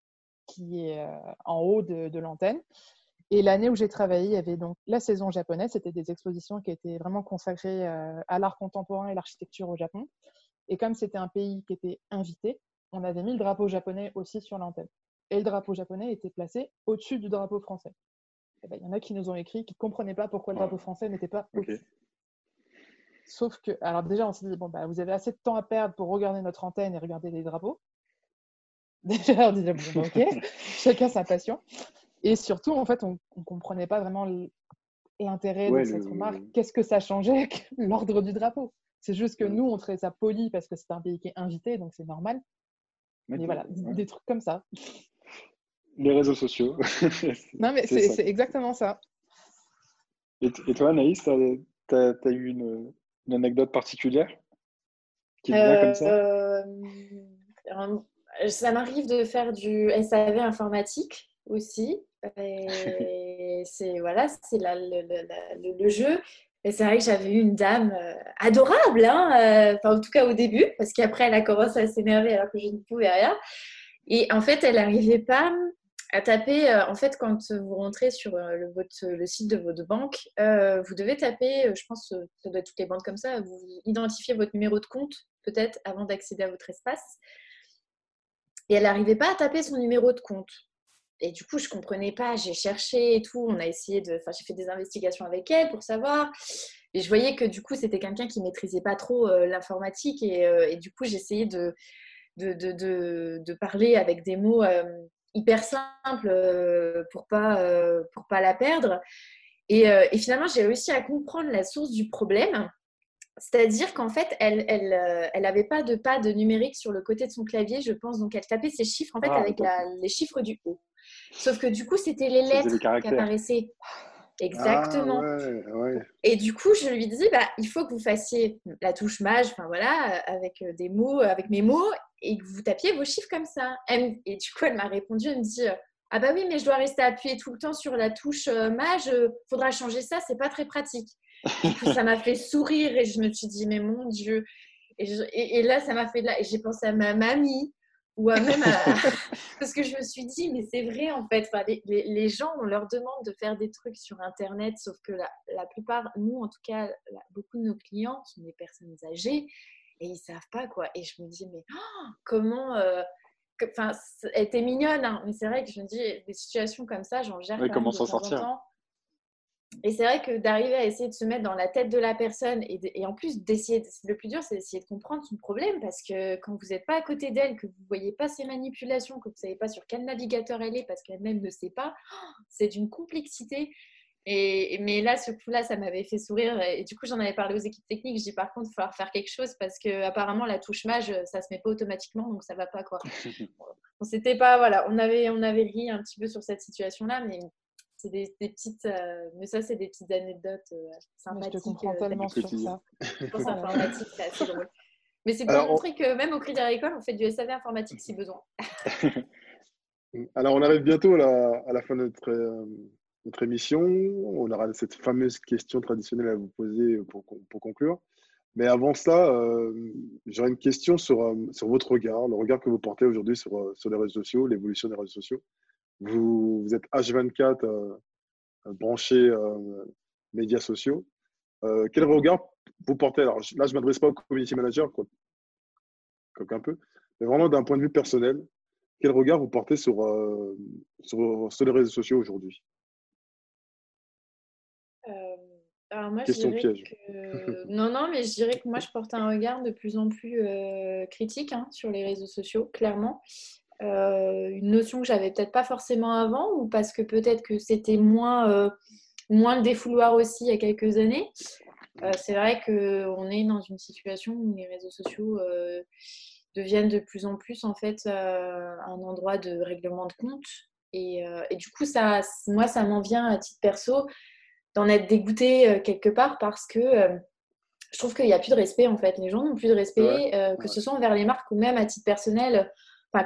qui est en haut de, de l'antenne. Et l'année où j'ai travaillé, il y avait donc la saison japonaise. C'était des expositions qui étaient vraiment consacrées euh, à l'art contemporain et l'architecture au Japon. Et comme c'était un pays qui était invité, on avait mis le drapeau japonais aussi sur l'antenne. Et le drapeau japonais était placé au-dessus du drapeau français. Ben, il y en a qui nous ont écrit, qui ne comprenaient pas pourquoi le drapeau français n'était pas au-dessus. Sauf que, alors déjà, on s'est dit, bon, bah, vous avez assez de temps à perdre pour regarder notre antenne et regarder les drapeaux. Déjà, on disait, bon, ok, chacun sa passion. Et surtout, en fait, on ne comprenait pas vraiment l'intérêt de cette remarque. Qu'est-ce que ça changeait l'ordre du drapeau? C'est juste que nous, on trouvait ça poli parce que c'est un pays qui est invité, donc c'est normal. Mais, voilà, des trucs comme ça. Les réseaux sociaux. non, mais c'est exactement ça. Et, toi, Anaïs, tu as, eu une, anecdote particulière qui vient comme ça? Euh, Ça m'arrive de faire du SAV informatique aussi c'est voilà, c'est le, le, jeu. Et c'est vrai que j'avais eu une dame euh, adorable, hein, euh, enfin, en tout cas au début, parce qu'après elle a commencé à s'énerver alors que je ne pouvais rien. Et en fait, elle n'arrivait pas à taper. Euh, en fait, quand vous rentrez sur le, votre, le site de votre banque, vous devez taper, je pense, ça doit être toutes les banques comme ça, vous identifiez votre numéro de compte peut-être avant d'accéder à votre espace. Et elle n'arrivait pas à taper son numéro de compte. Et du coup, je comprenais pas, j'ai cherché et tout, on a essayé de, enfin, j'ai fait des investigations avec elle pour savoir. Et je voyais que du coup, c'était quelqu'un qui maîtrisait pas trop euh, l'informatique et, euh, du coup, j'essayais de parler avec des mots euh, hyper simples pour pas pour pas la perdre. Et, et finalement, j'ai réussi à comprendre la source du problème. C'est-à-dire qu'en fait, elle elle, elle avait pas de pad numérique sur le côté de son clavier, je pense. Donc, elle tapait ses chiffres en fait ah, avec les chiffres du haut. Sauf que du coup, c'était les lettres qui apparaissaient. Exactement. Ah, Et du coup, je lui dis, bah, il faut que vous fassiez la touche mage, enfin voilà, avec euh, des mots, avec mes mots, et que vous tapiez vos chiffres comme ça. Et du coup, elle m'a répondu, elle me dit, ah bah oui, mais je dois rester appuyée tout le temps sur la touche euh, mage, faudra changer ça, c'est pas très pratique. ça m'a fait sourire et je me suis dit, mais mon Dieu. Et, et là, ça m'a fait de. Et j'ai pensé à ma mamie ou même parce que je me suis dit mais c'est vrai en fait. Les, gens on leur demande de faire des trucs sur internet sauf que la, la plupart nous en tout cas beaucoup de nos clients sont des personnes âgées et ils savent pas quoi. Et je me dis mais oh, comment euh, enfin elle était mignonne hein, mais c'est vrai que je me dis des situations comme ça j'en gère comment s'en sortir? Et c'est vrai que d'arriver à essayer de se mettre dans la tête de la personne et, en plus d'essayer, le plus dur, c'est d'essayer de comprendre son problème parce que quand vous n'êtes pas à côté d'elle, que vous ne voyez pas ses manipulations, que vous ne savez pas sur quel navigateur elle est parce qu'elle-même ne sait pas, c'est d'une complexité. Et, mais là, ce coup-là, ça m'avait fait sourire. Et du coup, j'en avais parlé aux équipes techniques. Je dis par contre, il va falloir faire quelque chose parce que apparemment la touche mage, ça se met pas automatiquement, donc ça va pas quoi. on s'était pas, voilà, on avait, on avait ri un petit peu sur cette situation-là, mais c'est des, petites, euh, mais ça, c'est des petites anecdotes euh, sympathiques. je te comprends euh, tellement sur ça. Je pense informatique, c'est assez drôle. Mais c'est pour montrer que même au Crédit Agricole, on fait du SAV informatique si besoin. Alors, on arrive bientôt à la, à la fin de notre, notre, émission. On aura cette fameuse question traditionnelle à vous poser pour, pour conclure. Mais avant ça, euh, j'aurais une question sur, euh, sur votre regard, le regard que vous portez aujourd'hui sur, euh, sur les réseaux sociaux, l'évolution des réseaux sociaux. Vous, vous êtes H24 euh, branché euh, médias sociaux. Euh, quel regard vous portez? Alors là, je ne m'adresse pas au community manager, quoi, un peu, mais vraiment d'un point de vue personnel, quel regard vous portez sur, sur, sur les réseaux sociaux aujourd'hui? Alors moi, je Question dirais piège. que... Non, non, mais je dirais que moi, je porte un regard de plus en plus euh, critique hein, sur les réseaux sociaux, clairement. Euh, une notion que j'avais peut-être pas forcément avant, ou parce que peut-être que c'était moins, euh, moins le défouloir aussi il y a quelques années. Euh, c'est vrai qu'on est dans une situation où les réseaux sociaux deviennent de plus en plus en fait un endroit de règlement de compte. Et, et du coup, ça, moi, ça m'en vient à titre perso d'en être dégoûtée quelque part parce que je trouve qu'il n'y a plus de respect en fait. Les gens n'ont plus de respect, Ouais, euh, que ouais. ce soit envers les marques ou même à titre personnel.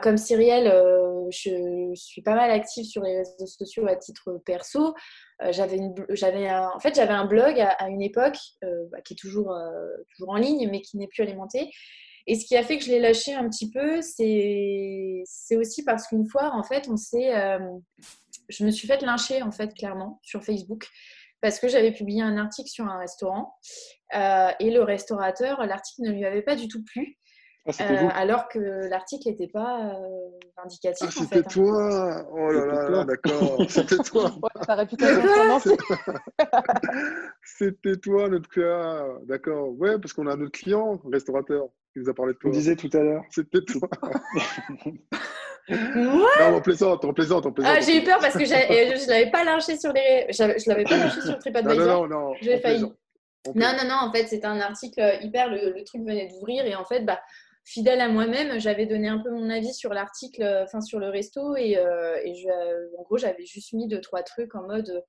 Comme Cyrielle, euh, je, suis pas mal active sur les réseaux sociaux à titre perso. Euh, j'avais en fait, j'avais un blog à, une époque euh, bah, qui est toujours, toujours en ligne, mais qui n'est plus alimenté. Et ce qui a fait que je l'ai lâché un petit peu, c'est, aussi parce qu'une fois, en fait, on s'est, je me suis fait lyncher en fait clairement sur Facebook parce que j'avais publié un article sur un restaurant et le restaurateur, l'article ne lui avait pas du tout plu, Ah, euh, alors que l'article n'était pas euh, indicatif Ah, en c'était fait. hein. toi Oh là là, là, d'accord. C'était toi. C'était toi, notre cas. D'accord. Ouais, parce qu'on a notre client, restaurateur, qui nous a parlé de On toi. disait tout à l'heure. C'était toi. Moi Non, on plaisante, on plaisante, on plaisante. ah, j'ai eu peur parce que je ne l'avais pas lynché sur les, je l'avais pas lynché sur Non, TripAdvisor. non, non, non. J'ai on failli. plaisante. On Non, non, non, en fait, c'était un article hyper. Le, le truc venait d'ouvrir et en fait, bah, fidèle à moi-même, j'avais donné un peu mon avis sur l'article, euh, enfin sur le resto et, euh, euh, en gros, j'avais juste mis deux, trois trucs en mode.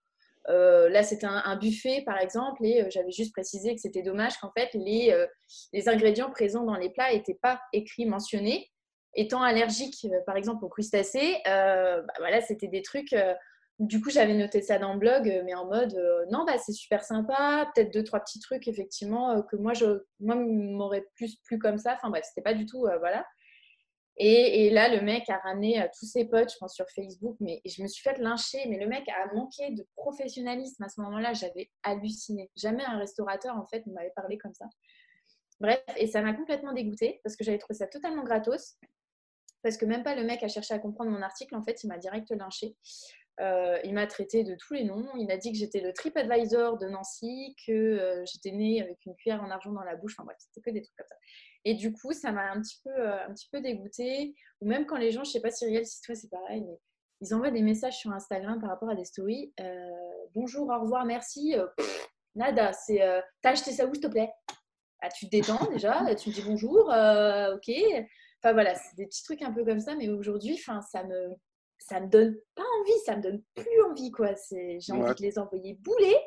là, c'était un, buffet par exemple et j'avais juste précisé que c'était dommage qu'en fait, les, les ingrédients présents dans les plats n'étaient pas écrits, mentionnés. Étant allergique, par exemple, aux crustacés, bah, voilà, c'était des trucs. Du coup, j'avais noté ça dans le blog, euh, mais en mode euh, non, bah, c'est super sympa, peut-être deux, trois petits trucs, effectivement, euh, que moi, je, moi m'aurait plus plu comme ça. Enfin bref, c'était pas du tout, voilà. Et, là, le mec a ramené tous ses potes, je pense, sur Facebook, mais je me suis fait lyncher, mais le mec a manqué de professionnalisme à ce moment-là, j'avais halluciné. Jamais un restaurateur, en fait, ne m'avait parlé comme ça. Bref, et ça m'a complètement dégoûtée, parce que j'avais trouvé ça totalement gratos, parce que même pas le mec a cherché à comprendre mon article, en fait, il m'a direct lynché. Euh, il m'a traité de tous les noms. Il a dit que j'étais le TripAdvisor de Nancy, que euh, j'étais née avec une cuillère en argent dans la bouche. Enfin bref, c'était que des trucs comme ça. Et du coup, ça m'a un petit peu, euh, un petit peu dégoûtée. Ou même quand les gens, je sais pas Cyril, si toi c'est pareil, mais ils envoient des messages sur Instagram par rapport à des stories. Euh, Bonjour, au revoir, merci. Pff, nada, c'est t'as acheté ça où, s'il te plaît? Ah, Tu te détends déjà, tu me dis bonjour, ok. Enfin voilà, c'est des petits trucs un peu comme ça, mais aujourd'hui, ça me ça me donne pas envie, ça me donne plus envie quoi. C'est, j'ai envie de les envoyer bouler,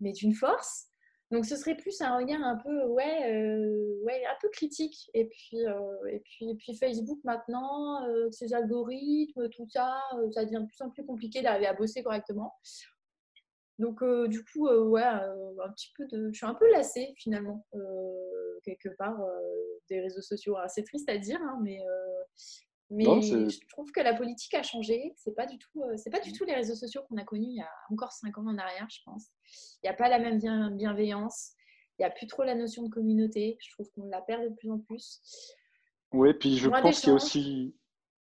mais d'une force. Donc ce serait plus un regard un peu ouais, euh, ouais, un peu critique. Et puis euh, et puis et puis Facebook maintenant, euh, ses algorithmes, tout ça, ça devient de plus en plus compliqué d'arriver à bosser correctement. Donc du coup ouais, un petit peu de, je suis un peu lassée finalement quelque part des réseaux sociaux. C'est triste à dire, hein, mais mais Non, je trouve que la politique a changé. C'est pas du tout, euh, c'est pas du tout les réseaux sociaux qu'on a connus il y a encore cinq ans en arrière, je pense. Il n'y a pas la même bien- bienveillance. Il n'y a plus trop la notion de communauté. Je trouve qu'on la perd de plus en plus. Oui, puis je pense qu'il y a aussi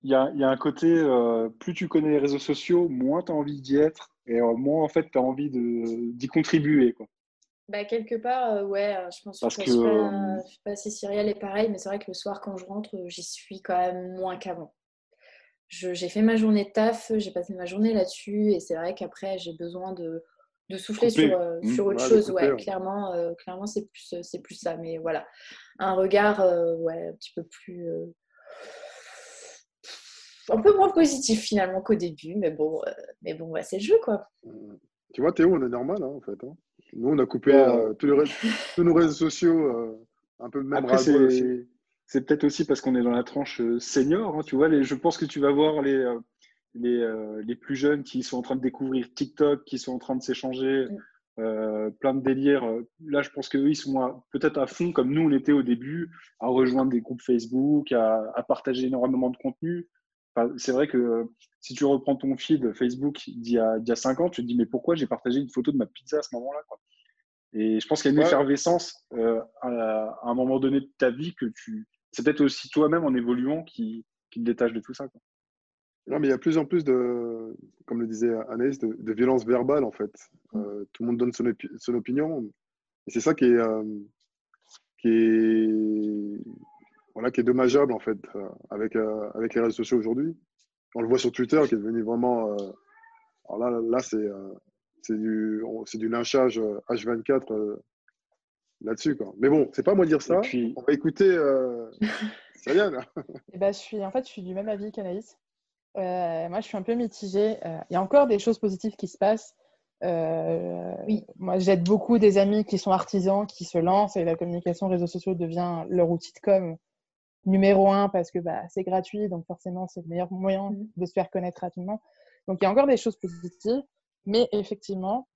il y a, il y a un côté, euh, plus tu connais les réseaux sociaux, moins tu as envie d'y être et euh, moins en fait tu as envie d'y contribuer. Quoi. Bah, quelque part, euh, ouais, euh, je pense Parce je que, sais pas, euh, je sais pas si Cyrielle est pareil, mais c'est vrai que le soir, quand je rentre, euh, j'y suis quand même moins qu'avant. J'ai fait ma journée de taf, j'ai passé ma journée là-dessus, et c'est vrai qu'après, j'ai besoin de, de souffler Couper. sur, euh, Mmh. sur autre Ouais, de chose. couper, Ouais, clairement, euh, clairement c'est plus, euh, c'est plus ça. Mais voilà, un regard euh, ouais, un petit peu plus. euh, un peu moins positif finalement qu'au début, mais bon, euh, mais bon c'est le jeu quoi. Tu vois, Théo, on est normal, hein, en fait. hein. Nous, on a coupé Ouais. euh, tous, les ré- tous nos réseaux sociaux, euh, un peu même Après, c'est peut-être aussi parce qu'on est dans la tranche euh, senior. hein, tu vois, les, je pense que tu vas voir les, les, les plus jeunes qui sont en train de découvrir TikTok, qui sont en train de s'échanger euh, plein de délires. Là, je pense qu'eux, ils sont peut-être à fond, comme nous, on était au début, à rejoindre des groupes Facebook, à, partager énormément de contenu. C'est vrai que si tu reprends ton feed Facebook d'il y, a, il y a 5 ans, tu te dis, mais pourquoi j'ai partagé une photo de ma pizza à ce moment-là Et je pense qu'il y a une effervescence euh, à, un moment donné de ta vie que tu. C'est peut-être aussi toi-même en évoluant qui, qui te détache de tout ça. Quoi. Non, mais il y a plus en plus de, comme le disait Anaïs, de, de violence verbale en fait. Mm. Euh, tout le monde donne son, son opinion. Et c'est ça qui est, euh, qui est, voilà, qui est dommageable en fait euh, avec, avec les réseaux sociaux aujourd'hui. On le voit sur Twitter qui est devenu vraiment. alors là, là c'est c'est du, c'est du lynchage H24 là-dessus. Quoi. Mais bon, c'est pas moi dire ça. Puis... On va écouter Saliane. Eh ben, je suis, en fait, je suis du même avis qu'Anaïs. Euh, moi, je suis un peu mitigée. Euh, il y a encore des choses positives qui se passent. Euh, oui. Moi, j'aide beaucoup des amis qui sont artisans, qui se lancent et la communication réseaux sociaux devient leur outil de com numéro un parce que bah, c'est gratuit, donc forcément, c'est le meilleur moyen mm. de se faire connaître rapidement. Donc, il y a encore des choses positives, mais effectivement,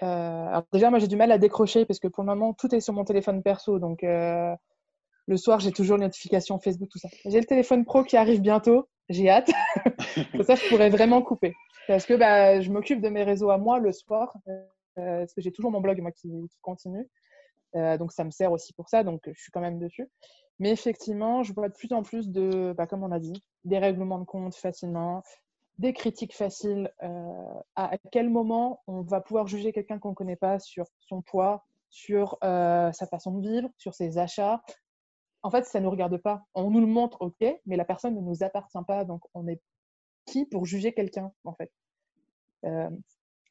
alors déjà, moi, j'ai du mal à décrocher parce que pour le moment, tout est sur mon téléphone perso. Donc, le soir, j'ai toujours les notifications Facebook, tout ça. J'ai le téléphone pro qui arrive bientôt. J'ai hâte. ça, je pourrais vraiment couper. Parce que bah, je m'occupe de mes réseaux à moi le soir. Euh, parce que j'ai toujours mon blog moi, qui, continue. Euh, donc, ça me sert aussi pour ça. Donc, je suis quand même dessus. Mais effectivement, je vois de plus en plus de, bah, comme on a dit, des règlements de compte facilement, des critiques faciles. Euh, à quel moment on va pouvoir juger quelqu'un qu'on ne connaît pas sur son poids, sur sa façon de vivre, sur ses achats, en fait, ça ne nous regarde pas. On nous le montre, ok, mais la personne ne nous appartient pas. Donc, on est qui pour juger quelqu'un, en fait? Euh,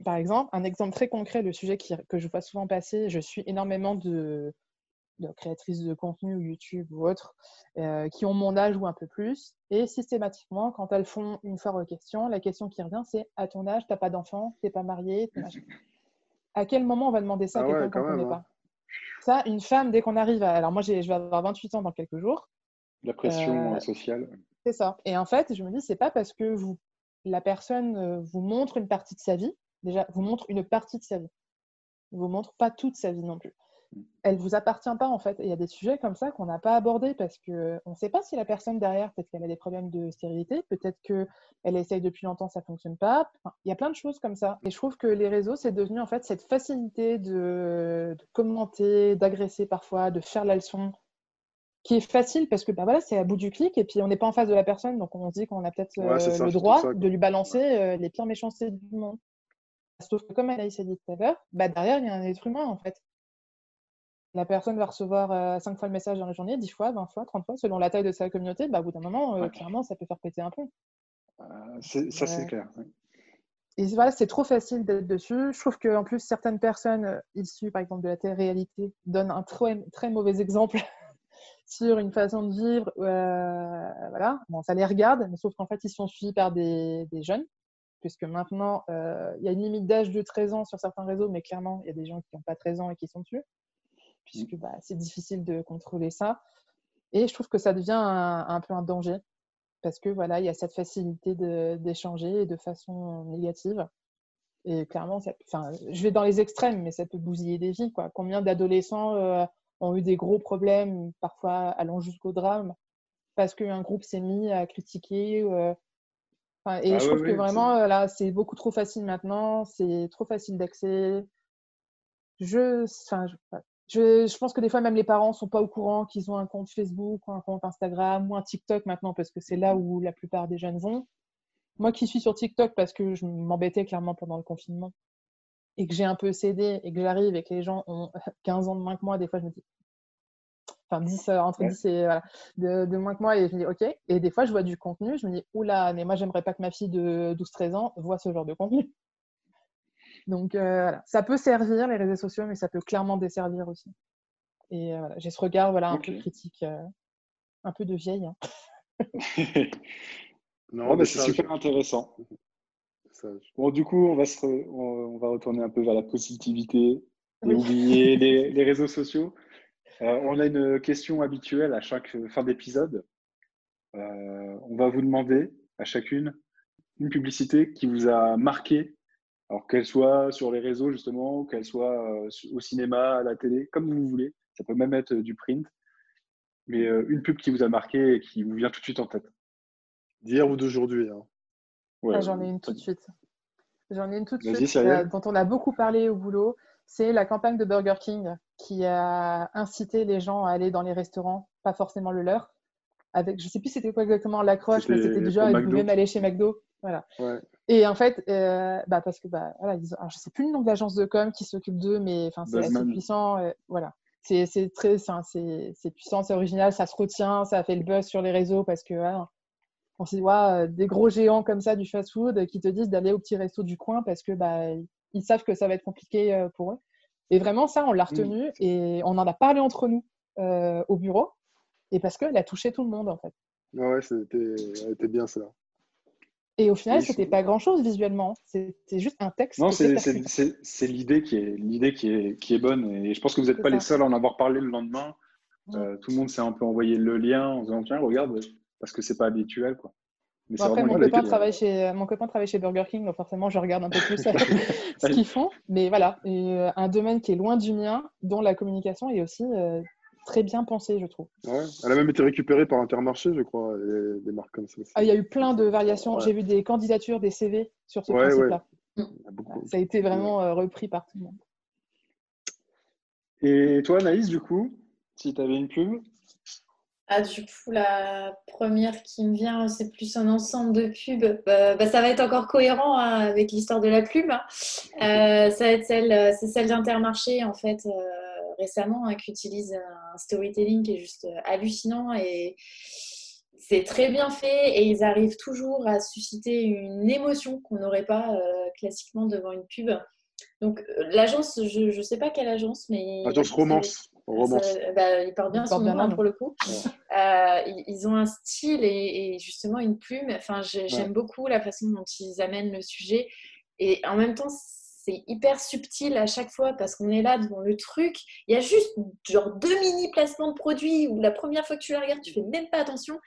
Par exemple, un exemple très concret, le sujet que je vois souvent passer, je suis énormément de, créatrices de contenu ou YouTube ou autres euh, qui ont mon âge ou un peu plus. Et systématiquement, quand elles font une foire aux questions, la question qui revient, c'est à ton âge, tu n'as pas d'enfant, tu n'es pas marié. À quel moment on va demander ça à ah quelqu'un qu'on ne connaît hein. pas? Ça, une femme, dès qu'on arrive à. Alors, moi, je vais avoir 28 ans dans quelques jours. La pression euh, sociale. C'est ça. Et en fait, je me dis, c'est pas parce que vous, la personne euh, vous montre une partie de sa vie, déjà, vous montre une partie de sa vie. vous montre pas toute sa vie non plus elle vous appartient pas en fait. Il y a des sujets comme ça qu'on n'a pas abordés parce que on ne sait pas si la personne derrière, peut-être qu'elle a des problèmes de stérilité, peut-être qu'elle essaye depuis longtemps, ça fonctionne pas. il y a plein de choses comme ça. Et je trouve que les réseaux, c'est devenu en fait cette facilité de, commenter, d'agresser parfois, de faire la leçon, qui est facile parce que bah voilà, c'est à bout du clic et puis on n'est pas en face de la personne, donc on se dit qu'on a peut-être euh, le droit de lui balancer euh, les pires méchancetés du monde. Sauf que comme elle a dit tout à l'heure, bah derrière, il y a un être humain en fait. La personne va recevoir 5 euh, fois le message dans la journée, 10 fois, 20 fois, 30 fois, selon la taille de sa communauté. Bah, au bout d'un moment, euh, clairement, ça peut faire péter un pont. Euh, ça, c'est clair. Et voilà, c'est trop facile d'être dessus. Je trouve qu'en plus, certaines personnes issues, par exemple, de la télé-réalité, donnent un très, très mauvais exemple sur une façon de vivre. voilà, bon, ça les regarde, mais sauf qu'en fait, ils sont suivis par des, des jeunes, puisque maintenant, il y a une limite d'âge de 13 ans sur certains réseaux, mais clairement, il y a des gens qui n'ont pas 13 ans et qui sont dessus puisque bah, c'est difficile de contrôler ça. Et je trouve que ça devient un, peu un danger parce que voilà, il y a cette facilité d'échanger de, façon négative. Et clairement, ça, je vais dans les extrêmes, mais ça peut bousiller des vies. Quoi. Combien d'adolescents euh, ont eu des gros problèmes, parfois allant jusqu'au drame, parce qu'un groupe s'est mis à critiquer. Euh, et ah je trouve que vraiment, euh, là, c'est beaucoup trop facile maintenant, c'est trop facile d'accès. Je, enfin, je, je, pense que des fois, même les parents ne sont pas au courant qu'ils ont un compte Facebook ou un compte Instagram ou un TikTok maintenant, parce que c'est là où la plupart des jeunes vont. Moi qui suis sur TikTok parce que je m'embêtais clairement pendant le confinement et que j'ai un peu cédé et que j'arrive et que les gens ont 15 ans de moins que moi, des fois je me dis, enfin 10, euh, entre 10 et voilà, de, moins que moi et je me dis ok. Et des fois je vois du contenu, je me dis oula, mais moi j'aimerais pas que ma fille de 12-13 ans voit ce genre de contenu. Donc, euh, ça peut servir, les réseaux sociaux, mais ça peut clairement desservir aussi. Et euh, voilà, j'ai ce regard voilà, un peu critique, euh, un peu de vieille. Hein. non, mais c'est super intéressant. Bon, du coup, on va, se on, va retourner un peu vers la positivité et oublier les, les, réseaux sociaux. On a une question habituelle à chaque fin d'épisode. on va vous demander à chacune une publicité qui vous a marqué Alors qu'elle soit sur les réseaux justement, qu'elle soit au cinéma, à la télé, comme vous voulez. Ça peut même être du print. Mais une pub qui vous a marqué et qui vous vient tout de suite en tête. D'hier ou d'aujourd'hui. Hein. Ah, j'en ai une tout de suite. J'en ai une tout de suite dont on a beaucoup parlé au boulot. C'est la campagne de Burger King qui a incité les gens à aller dans les restaurants, pas forcément le leur. Avec, je sais plus c'était quoi exactement l'accroche, mais c'était du genre, ils pouvaient même aller chez McDo. Voilà. Et en fait, euh, bah parce que bah, voilà, ils je sais plus le nom de l'agence de com qui s'occupe d'eux, mais enfin c'est assez puissant. Euh, voilà, c'est très, c'est puissant, c'est original, ça se retient, ça a fait le buzz sur les réseaux parce que on s'est dit des gros géants comme ça du fast-food qui te disent d'aller au petit resto du coin parce que bah ils savent que ça va être compliqué pour eux. Et vraiment ça, on l'a retenu et on en a parlé entre nous au bureau et parce qu'elle a touché tout le monde en fait. ouais, c'était bien ça. Et au final, c'était pas grand-chose visuellement. C'était juste un texte. Non, c'est l'idée qui est l'idée qui est, qui est bonne. Et je pense que vous n'êtes pas les seuls à en avoir parlé le lendemain. Euh, tout le monde s'est un peu envoyé le lien en disant tiens regarde parce que c'est pas habituel quoi. Après, mon copain, travaille chez, mon copain travaille chez Burger King, donc forcément, je regarde un peu plus ce qu'ils font. Mais voilà, euh, un domaine qui est loin du mien, dont la communication est aussi euh, très bien pensée, je trouve. Elle a même été récupérée par Intermarché, je crois, des marques comme ça. Ah, il y a eu plein de variations. J'ai vu des candidatures, des CV sur ce principe-là. Ça a été vraiment euh, repris par tout le monde. Et toi, Naïs, du coup, si tu avais une pub ah, du coup, la première qui me vient, c'est plus un ensemble de pubs. Bah, bah, ça va être encore cohérent hein, avec l'histoire de la plume. Hein. Euh, ça va être celle, c'est celle d'Intermarché, en fait. Euh, récemment hein, qui utilise un storytelling qui est juste euh, hallucinant et c'est très bien fait et ils arrivent toujours à susciter une émotion qu'on n'aurait pas euh, classiquement devant une pub. Donc euh, l'agence, je ne sais pas quelle agence, mais... Agence Romance. Romance. bah, il porte bien son nom hein, pour le coup. ils ont un style et, justement une plume. Enfin, j'aime beaucoup la façon dont ils amènent le sujet. Et en même temps, c'est hyper subtil à chaque fois parce qu'on est là devant le truc. Il y a juste genre deux mini placements de produits où la première fois que tu la regardes, tu fais même pas attention.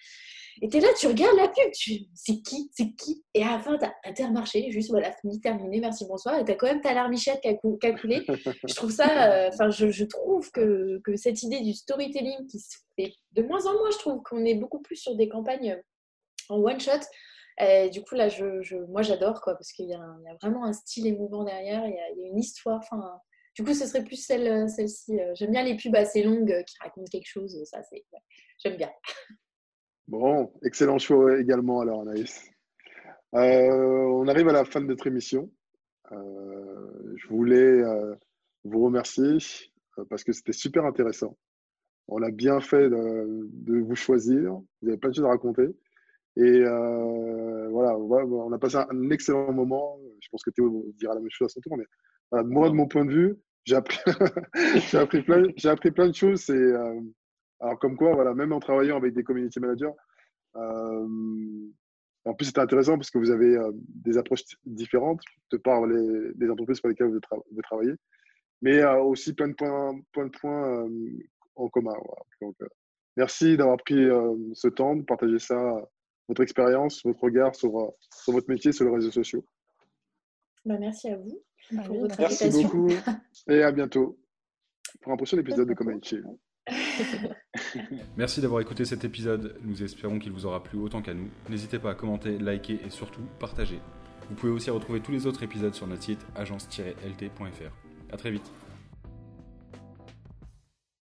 Et tu es là, tu regardes la pub, tu c'est qui, c'est qui? Et à la fin, tu as Intermarché, juste voilà, fini, terminé, merci, bonsoir. Et tu as quand même ta larmichette qui a, coulé. je trouve ça, euh, je, je, trouve que, que, cette idée du storytelling qui se fait de moins en moins, je trouve qu'on est beaucoup plus sur des campagnes en one shot. Et du coup, là, je, moi, j'adore, quoi, parce qu'il y, a vraiment un style émouvant derrière, il y a, une histoire. Enfin, du coup, ce serait plus celle, celle-ci. Euh, j'aime bien les pubs assez longues qui racontent quelque chose. Ça, c'est, j'aime bien. Bon, excellent choix également, alors, Anaïs. Euh, on arrive à la fin de notre émission. Euh, je voulais vous remercier parce que c'était super intéressant. On a bien fait de, vous choisir. Vous avez plein de choses à raconter. Et euh, voilà, on a passé un excellent moment. Je pense que Théo dira la même chose à son tour. Mais moi, de mon point de vue, j'ai appris, appris, plein, de choses. Euh, alors, comme quoi, voilà, même en travaillant avec des community managers, euh, en plus, c'était intéressant parce que vous avez des approches différentes de par les, les, entreprises pour lesquelles vous, travaillez, mais aussi plein de points, de points en commun. Donc, merci d'avoir pris ce temps de partager ça votre expérience, votre regard sur, euh, sur, votre métier, sur les réseaux sociaux. Bah, merci à vous pour votre Merci beaucoup et à bientôt pour un prochain épisode de Community. Merci d'avoir écouté cet épisode. Nous espérons qu'il vous aura plu autant qu'à nous. N'hésitez pas à commenter, liker et surtout partager. Vous pouvez aussi retrouver tous les autres épisodes sur notre site agence-lt.fr. A très vite.